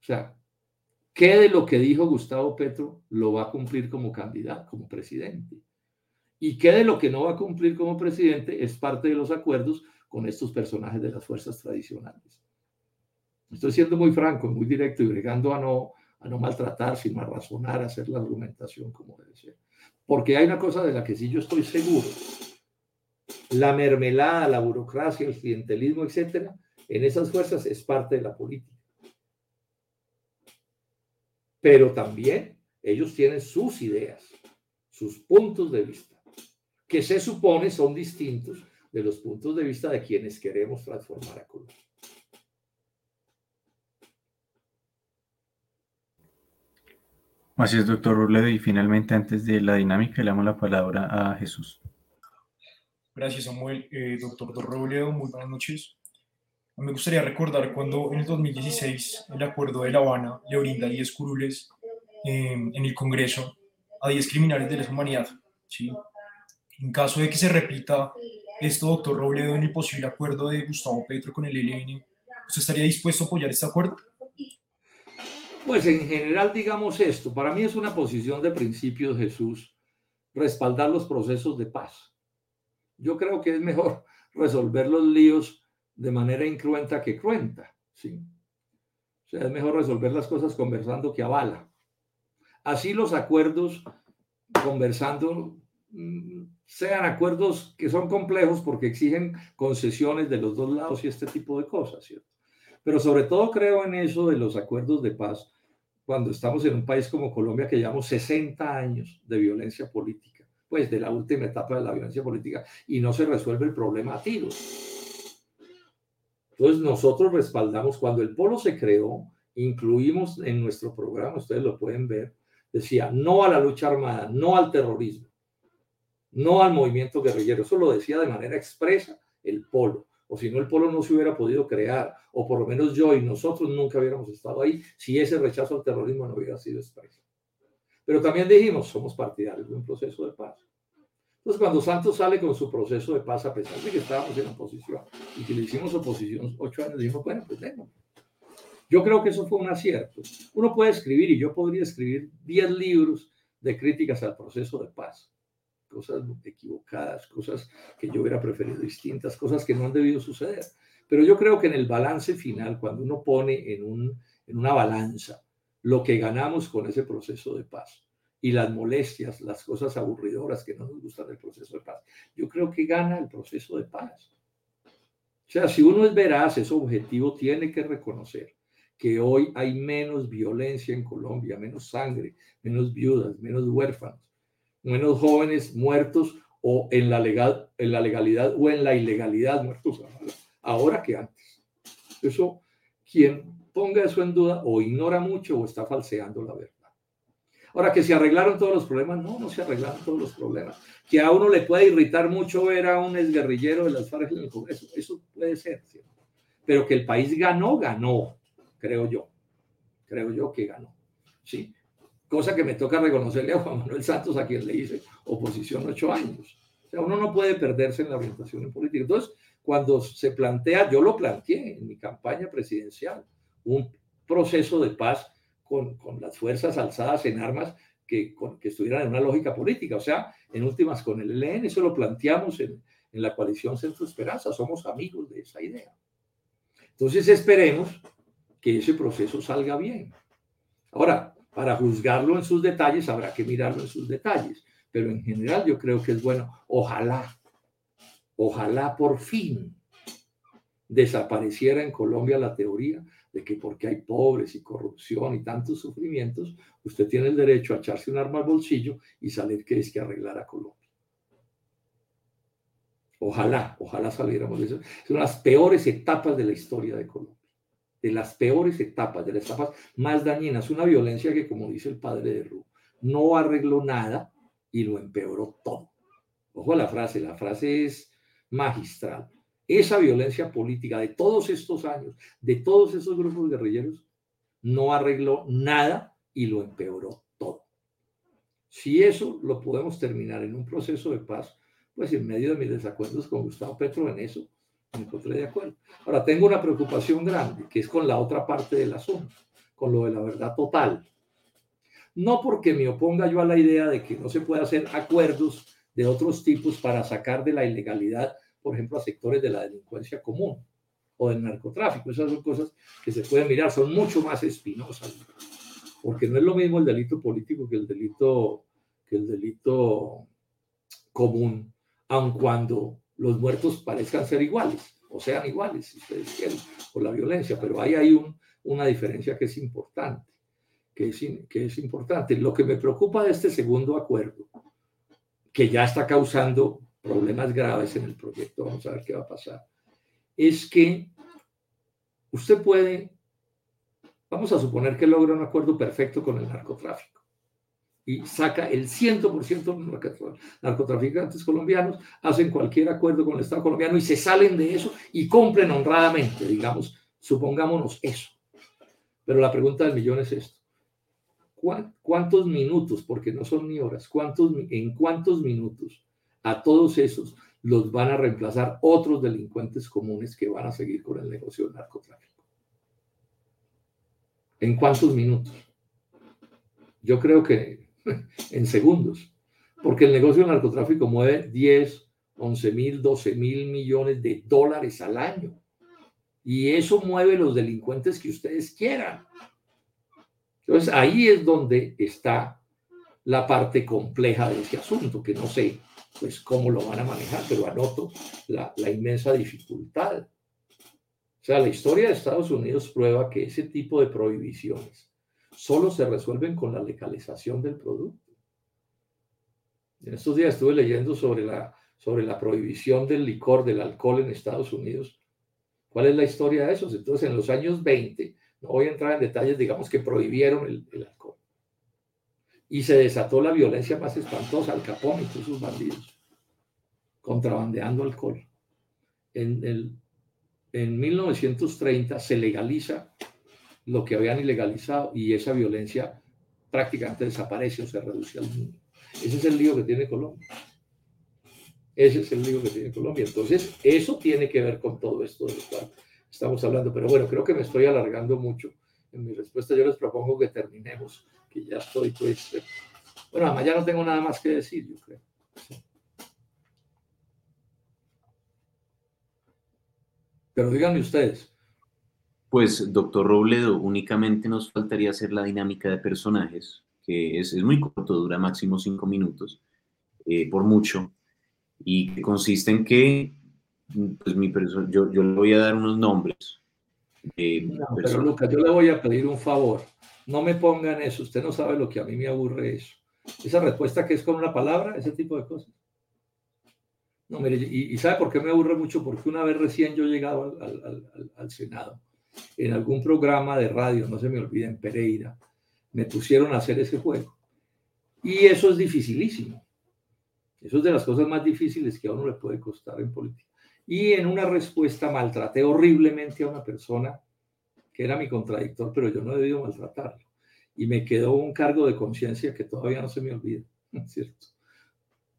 O sea, ¿Qué de lo que dijo Gustavo Petro lo va a cumplir como candidato, como presidente? ¿Y qué de lo que no va a cumplir como presidente es parte de los acuerdos con estos personajes de las fuerzas tradicionales? Estoy siendo muy franco, muy directo y bregando a no, a no maltratar, sino a razonar, a hacer la argumentación como debe ser. Porque hay una cosa de la que sí yo estoy seguro. La mermelada, la burocracia, el clientelismo, etcétera, en esas fuerzas es parte de la política pero también ellos tienen sus ideas, sus puntos de vista, que se supone son distintos de los puntos de vista de quienes queremos transformar a Colombia. Así es, doctor Robledo. Y finalmente, antes de la dinámica, le damos la palabra a Jesús. Gracias, Samuel. Eh, doctor Robledo, muy buenas noches. Me gustaría recordar cuando en el 2016 el Acuerdo de La Habana le brinda 10 curules eh, en el Congreso a 10 criminales de la humanidad. ¿sí? En caso de que se repita esto, doctor Robledo, en el posible acuerdo de Gustavo Petro con el ELN, ¿usted estaría dispuesto a apoyar este acuerdo? Pues en general, digamos esto, para mí es una posición de principios, Jesús, respaldar los procesos de paz. Yo creo que es mejor resolver los líos de manera incruenta que cruenta, ¿sí? O sea, es mejor resolver las cosas conversando que a. Así los acuerdos conversando mm, sean acuerdos que son complejos porque exigen concesiones de los dos lados y este tipo de cosas, ¿cierto? Pero sobre todo creo en eso de los acuerdos de paz cuando estamos en un país como Colombia que llevamos 60 años de violencia política, pues de la última etapa de la violencia política y no se resuelve el problema a tiros. Entonces nosotros respaldamos, cuando el polo se creó, incluimos en nuestro programa, ustedes lo pueden ver, decía no a la lucha armada, no al terrorismo, no al movimiento guerrillero. Eso lo decía de manera expresa el polo. O si no el polo no se hubiera podido crear, o por lo menos yo y nosotros nunca hubiéramos estado ahí si ese rechazo al terrorismo no hubiera sido expreso. Pero también dijimos, somos partidarios de un proceso de paz. Entonces, cuando Santos sale con su proceso de paz, a pesar de que estábamos en oposición y que le hicimos oposición ocho años, dijimos, bueno, pues démoslo. Yo creo que eso fue un acierto. Uno puede escribir, y yo podría escribir 10 libros de críticas al proceso de paz cosas equivocadas, cosas que yo hubiera preferido distintas, cosas que no han debido suceder. Pero yo creo que en el balance final, cuando uno pone en, un, en una balanza lo que ganamos con ese proceso de paz y las molestias, las cosas aburridoras que no nos gustan del proceso de paz, yo creo que gana el proceso de paz. O sea, si uno es veraz, es objetivo, tiene que reconocer que hoy hay menos violencia en Colombia, menos sangre, menos viudas, menos huérfanos, menos jóvenes muertos o en la, legal, en la legalidad o en la ilegalidad muertos ahora que antes. Eso, quien ponga eso en duda o ignora mucho o está falseando la verdad. Ahora, que se arreglaron todos los problemas, no, no se arreglaron todos los problemas. Que a uno le puede irritar mucho ver a un exguerrillero de las FARC en el Congreso, eso puede ser, pero que el país ganó, ganó, creo yo. Creo yo que ganó. Sí, cosa que me toca reconocerle a Juan Manuel Santos, a quien le hice oposición ocho años. O sea, uno no puede perderse en la orientación en política. Entonces, cuando se plantea, yo lo planteé en mi campaña presidencial, un proceso de paz con, con las fuerzas alzadas en armas que, que, estuvieran en una lógica política, o sea, en últimas con el ELN, eso lo planteamos en, en la coalición Centro Esperanza, somos amigos de esa idea. Entonces esperemos que ese proceso salga bien. Ahora, para juzgarlo en sus detalles habrá que mirarlo en sus detalles, pero en general yo creo que es bueno. Ojalá, ojalá por fin desapareciera en Colombia la teoría de que porque hay pobres y corrupción y tantos sufrimientos, usted tiene el derecho a echarse un arma al bolsillo y salir que es que arreglar a Colombia. Ojalá, ojalá saliéramos de eso. Son las peores etapas de la historia de Colombia de las peores etapas, de las etapas más dañinas, una violencia que, como dice el padre de Ru, no arregló nada y lo empeoró todo. Ojo a la frase, la frase es magistral. Esa violencia política de todos estos años, de todos esos grupos guerrilleros, no arregló nada y lo empeoró todo. Si eso lo podemos terminar en un proceso de paz, pues en medio de mis desacuerdos con Gustavo Petro en eso, me encontré de acuerdo. Ahora, tengo una preocupación grande, que es con la otra parte del asunto, con lo de la verdad total. No porque me oponga yo a la idea de que no se pueda hacer acuerdos de otros tipos para sacar de la ilegalidad, por ejemplo, a sectores de la delincuencia común o del narcotráfico. Esas son cosas que se pueden mirar, son mucho más espinosas, porque no es lo mismo el delito político que el delito, que el delito común, aun cuando los muertos parezcan ser iguales, o sean iguales, si ustedes quieren, por la violencia, pero ahí hay un, una diferencia que es importante, que que es importante. Lo que me preocupa de este segundo acuerdo, que ya está causando problemas graves en el proyecto, vamos a ver qué va a pasar, es que usted puede, vamos a suponer que logra un acuerdo perfecto con el narcotráfico y saca el 100% de los narcotraficantes colombianos, hacen cualquier acuerdo con el Estado colombiano y se salen de eso y cumplen honradamente, digamos, supongámonos eso. Pero la pregunta del millón es esto. ¿Cuántos minutos, porque no son ni horas, cuántos, en cuántos minutos a todos esos los van a reemplazar otros delincuentes comunes que van a seguir con el negocio del narcotráfico? ¿En cuántos minutos? Yo creo que en segundos, porque el negocio del narcotráfico mueve 10, 11 mil, 12 mil millones de dólares al año. Y eso mueve los delincuentes que ustedes quieran. Entonces ahí es donde está la parte compleja de ese asunto, que no sé pues cómo lo van a manejar, pero anoto la, la inmensa dificultad. O sea, la historia de Estados Unidos prueba que ese tipo de prohibiciones solo se resuelven con la legalización del producto. En estos días estuve leyendo sobre la, sobre la prohibición del licor, del alcohol en Estados Unidos. ¿Cuál es la historia de eso? Entonces, en los años 20, no voy a entrar en detalles, digamos que prohibieron el, el alcohol. Y se desató la violencia más espantosa, al Capón y todos sus bandidos, contrabandeando alcohol. En el en 1930 se legaliza lo que habían ilegalizado y esa violencia prácticamente desaparece o se reduce al mínimo. Ese es el lío que tiene Colombia. Ese es el lío que tiene Colombia. Entonces, eso tiene que ver con todo esto de lo cual estamos hablando. Pero bueno, creo que me estoy alargando mucho en mi respuesta. Yo les propongo que terminemos, que ya estoy, pues. Eh, bueno, además ya no tengo nada más que decir, yo creo. Pero díganme ustedes. Pues, doctor Robledo, únicamente nos faltaría hacer la dinámica de personajes, que es, es muy corto, dura máximo cinco minutos, eh, por mucho, y que consiste en que pues, mi yo, yo le voy a dar unos nombres. pero Lucas, yo le voy a pedir un favor. No me pongan eso. Usted no sabe lo que a mí me aburre eso. Esa respuesta que es con una palabra, ese tipo de cosas. No, mire, y, ¿sabe por qué me aburre mucho? Porque una vez recién yo llegado al, al, al, Senado, en algún programa de radio, no se me olvida, en Pereira, me pusieron a hacer ese juego. Y eso es dificilísimo. Eso es de las cosas más difíciles que a uno le puede costar en política. Y en una respuesta maltraté horriblemente a una persona que era mi contradictor, pero yo no he debido maltratarlo. Y me quedó un cargo de conciencia que todavía no se me olvida, ¿cierto?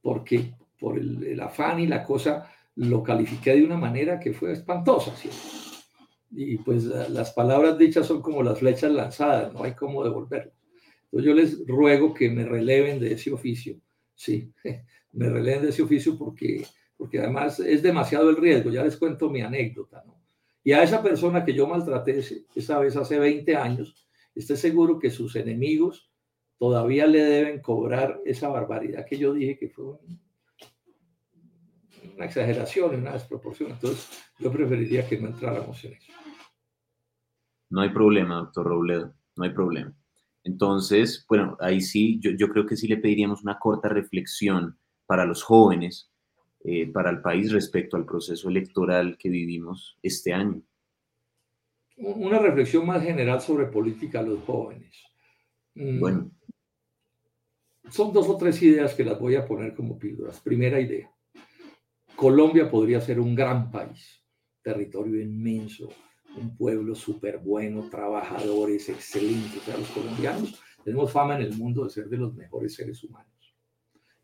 Porque por el, afán y la cosa, lo califiqué de una manera que fue espantosa. Y pues las palabras dichas son como las flechas lanzadas, no hay cómo devolverlas. Entonces yo les ruego que me releven de ese oficio, sí, me releven de ese oficio porque, porque además es demasiado el riesgo. Ya les cuento mi anécdota, ¿no? Y a esa persona que yo maltraté esa vez hace 20 años, esté seguro que sus enemigos todavía le deben cobrar esa barbaridad que yo dije que fue un, una exageración, una desproporción. Entonces, yo preferiría que no entráramos en eso. No hay problema, doctor Robledo, no hay problema. Entonces, bueno, ahí sí, yo, yo creo que sí le pediríamos una corta reflexión para los jóvenes, eh, para el país respecto al proceso electoral que vivimos este año. Una reflexión más general sobre política a los jóvenes. Mm, bueno. Son dos o tres ideas que las voy a poner como píldoras. Primera idea. Colombia podría ser un gran país, territorio inmenso, un pueblo súper bueno, trabajadores excelentes. O sea, los colombianos tenemos fama en el mundo de ser de los mejores seres humanos.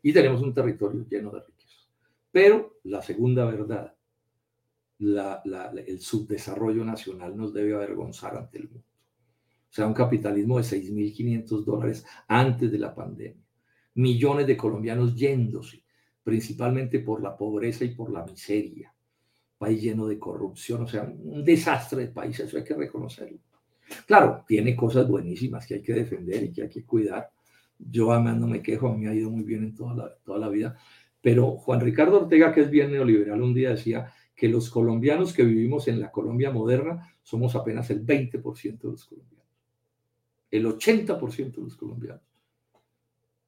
Y tenemos un territorio lleno de riquezas. Pero la segunda verdad, el subdesarrollo nacional nos debe avergonzar ante el mundo. O sea, un capitalismo de 6.500 dólares antes de la pandemia. Millones de colombianos yéndose principalmente por la pobreza y por la miseria. País lleno de corrupción, o sea, un desastre de país, eso hay que reconocerlo. Claro, tiene cosas buenísimas que hay que defender y que hay que cuidar. Yo además no me quejo, a mí ha ido muy bien en toda la, toda la vida. Pero Juan Ricardo Ortega, que es bien neoliberal, un día decía que los colombianos que vivimos en la Colombia moderna somos apenas el 20% de los colombianos. El 80% de los colombianos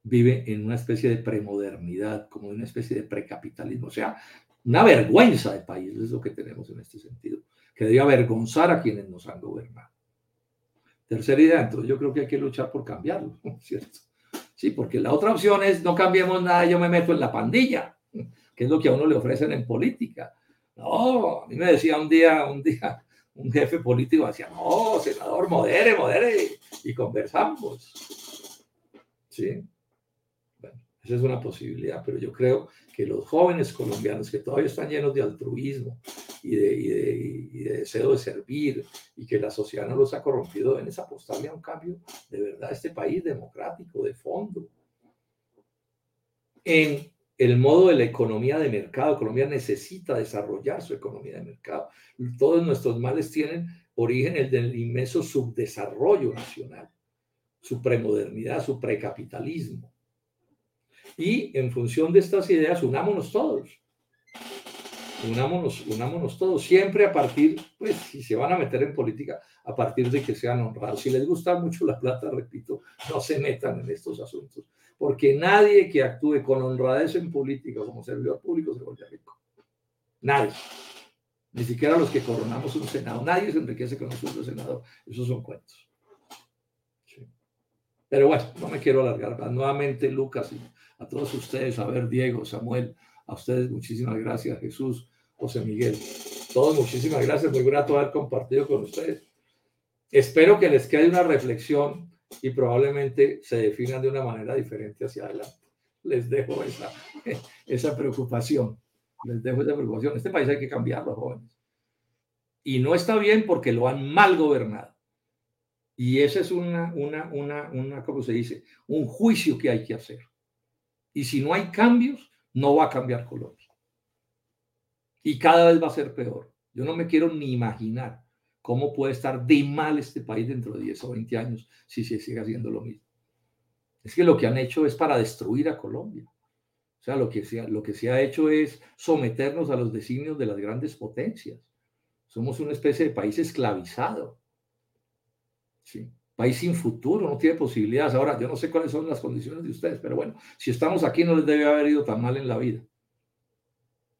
vive en una especie de premodernidad, como una especie de precapitalismo. O sea, una vergüenza de país es lo que tenemos en este sentido, que debe avergonzar a quienes nos han gobernado. Tercera idea, entonces yo creo que hay que luchar por cambiarlo, ¿cierto? Sí, porque la otra opción es no cambiemos nada, yo me meto en la pandilla, que es lo que a uno le ofrecen en política. No, a mí me decía un día, un día, un jefe político decía, no, senador, modere, modere, y conversamos. Sí, esa es una posibilidad, pero yo creo que los jóvenes colombianos que todavía están llenos de altruismo y de, deseo de servir y que la sociedad no los ha corrompido, deben apostarle a un cambio de verdad a este país democrático, de fondo. En el modo de la economía de mercado, Colombia necesita desarrollar su economía de mercado. Todos nuestros males tienen origen en el inmenso subdesarrollo nacional, su premodernidad, su precapitalismo y en función de estas ideas, unámonos todos. Unámonos, unámonos todos, siempre a partir, pues si se van a meter en política, a partir de que sean honrados. Si les gusta mucho la plata, repito, no se metan en estos asuntos, porque nadie que actúe con honradez en política como servidor público se vuelve rico. Nadie. Ni siquiera los que coronamos un senado. Nadie se enriquece con sueldo senador. Esos son cuentos. Pero bueno, no me quiero alargar. Nuevamente, Lucas y a todos ustedes, a ver, Diego, Samuel, a ustedes muchísimas gracias, Jesús. José Miguel. Todos muchísimas gracias, muy grato haber compartido con ustedes. Espero que les quede una reflexión y probablemente se definan de una manera diferente hacia adelante. Les dejo esa, esa preocupación. Les dejo esa preocupación. Este país hay que cambiarlo, jóvenes. Y no está bien porque lo han mal gobernado. Y ese es una, una, una, una, ¿cómo se dice? Un juicio que hay que hacer. Y si no hay cambios, no va a cambiar Colombia. Y cada vez va a ser peor. Yo no me quiero ni imaginar cómo puede estar de mal este país dentro de 10 o 20 años si se sigue haciendo lo mismo. Es que lo que han hecho es para destruir a Colombia. O sea, lo que se, ha hecho es someternos a los designios de las grandes potencias. Somos una especie de país esclavizado. ¿sí? País sin futuro, no tiene posibilidades. Ahora, yo no sé cuáles son las condiciones de ustedes, pero bueno, si estamos aquí no les debe haber ido tan mal en la vida.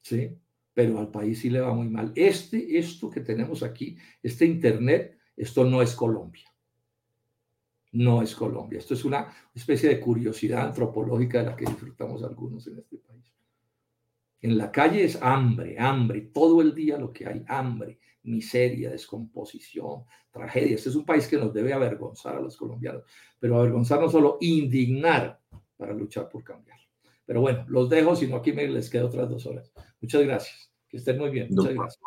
¿Sí? Pero al país sí le va muy mal. Este, esto que tenemos aquí, este Internet, esto no es Colombia. No es Colombia. Esto es una especie de curiosidad antropológica de la que disfrutamos algunos en este país. En la calle es hambre, hambre, todo el día lo que hay, hambre, miseria, descomposición, tragedia. Este es un país que nos debe avergonzar a los colombianos, pero avergonzar no solo, indignar para luchar por cambiar. Pero bueno, los dejo, si no aquí me les quedo otras dos horas. Muchas gracias. Que estén muy bien. Muchas gracias.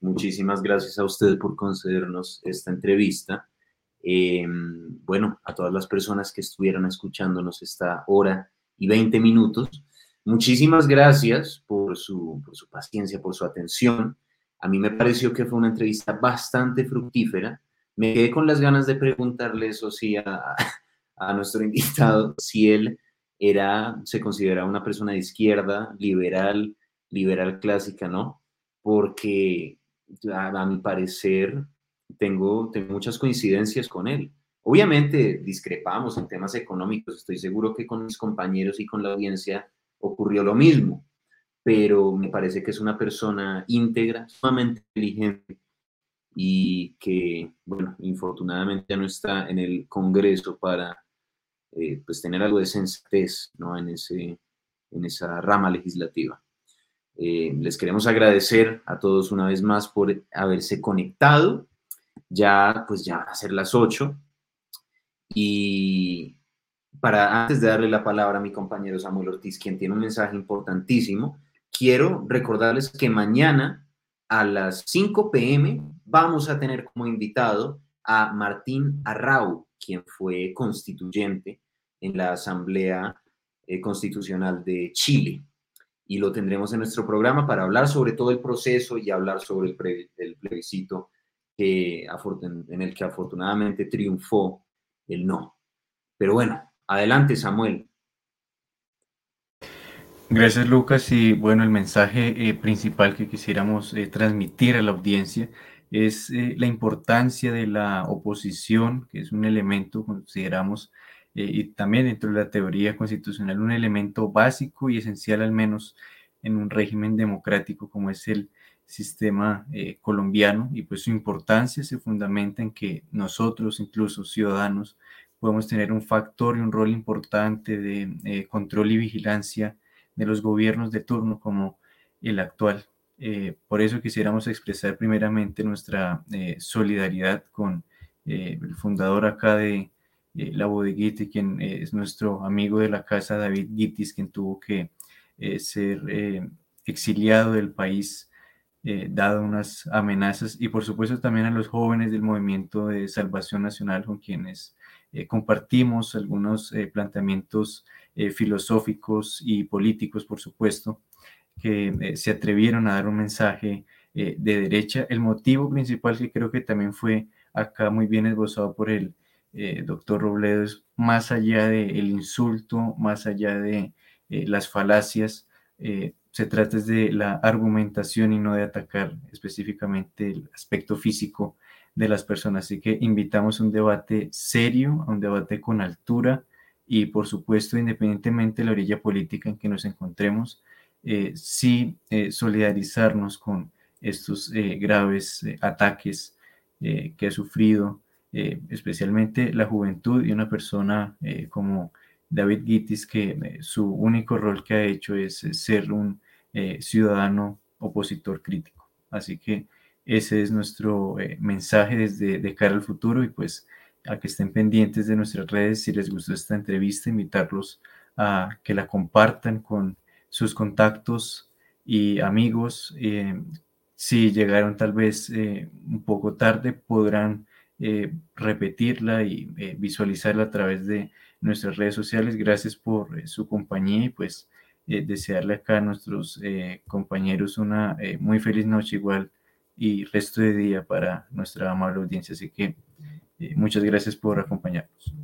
Muchísimas gracias a ustedes por concedernos esta entrevista. Em, bueno, a todas las personas que estuvieron escuchándonos esta hora y 20 minutos, muchísimas gracias por su, por su paciencia, por su atención. A mí me pareció que fue una entrevista bastante fructífera. Me quedé con las ganas de preguntarle eso sí a, a nuestro invitado, si él era, se considera una persona de izquierda, liberal, liberal clásica, ¿no? Porque a, mi parecer tengo, tengo muchas coincidencias con él. Obviamente discrepamos en temas económicos, estoy seguro que con mis compañeros y con la audiencia ocurrió lo mismo, pero me parece que es una persona íntegra, sumamente inteligente y que, bueno, infortunadamente ya no está en el Congreso para eh, pues tener algo de sensatez ¿no? en, ese, en esa rama legislativa. Eh, les queremos agradecer a todos una vez más por haberse conectado. Ya, pues ya van a ser las 8. Y para antes de darle la palabra a mi compañero Samuel Ortiz, quien tiene un mensaje importantísimo, quiero recordarles que mañana a las 5 pm vamos a tener como invitado a Martín Arrau, quien fue constituyente en la Asamblea eh, Constitucional de Chile. Y lo tendremos en nuestro programa para hablar sobre todo el proceso y hablar sobre el, plebiscito en el que afortunadamente triunfó el no. Pero bueno, adelante Samuel. Gracias Lucas y bueno, el mensaje eh, principal que quisiéramos eh, transmitir a la audiencia es eh, la importancia de la oposición, que es un elemento, consideramos, y también dentro de la teoría constitucional, un elemento básico y esencial al menos en un régimen democrático como es el sistema colombiano. Y pues su importancia se fundamenta en que nosotros, incluso ciudadanos, podemos tener un factor y un rol importante de control y vigilancia de los gobiernos de turno como el actual. Eh, por eso quisiéramos expresar primeramente nuestra eh, solidaridad con eh, el fundador acá de La Bodeguita, quien es nuestro amigo de la casa, David Gitis, quien tuvo que ser exiliado del país, dado unas amenazas, y por supuesto también a los jóvenes del movimiento de Salvación Nacional, con quienes compartimos algunos planteamientos eh, filosóficos y políticos, por supuesto, que eh, se atrevieron a dar un mensaje eh, de derecha. El motivo principal que creo que también fue acá muy bien esbozado por el doctor Robledo es más allá del insulto, más allá de las falacias, se trata de la argumentación y no de atacar específicamente el aspecto físico de las personas. Así que invitamos a un debate serio, a un debate con altura, y por supuesto, independientemente de la orilla política en que nos encontremos, eh, sí eh, solidarizarnos con estos eh, graves ataques que ha sufrido especialmente la juventud y una persona como David Gittis, que su único rol que ha hecho es ser un ciudadano opositor crítico. Así que ese es nuestro mensaje desde de cara al futuro y pues a que estén pendientes de nuestras redes. Si les gustó esta entrevista, invitarlos a que la compartan con sus contactos y amigos. Eh, si llegaron tal vez eh, un poco tarde, podrán eh, repetirla y visualizarla a través de nuestras redes sociales. Gracias por su compañía y pues desearle acá a nuestros compañeros una muy feliz noche igual y resto de día para nuestra amable audiencia. Así que muchas gracias por acompañarnos.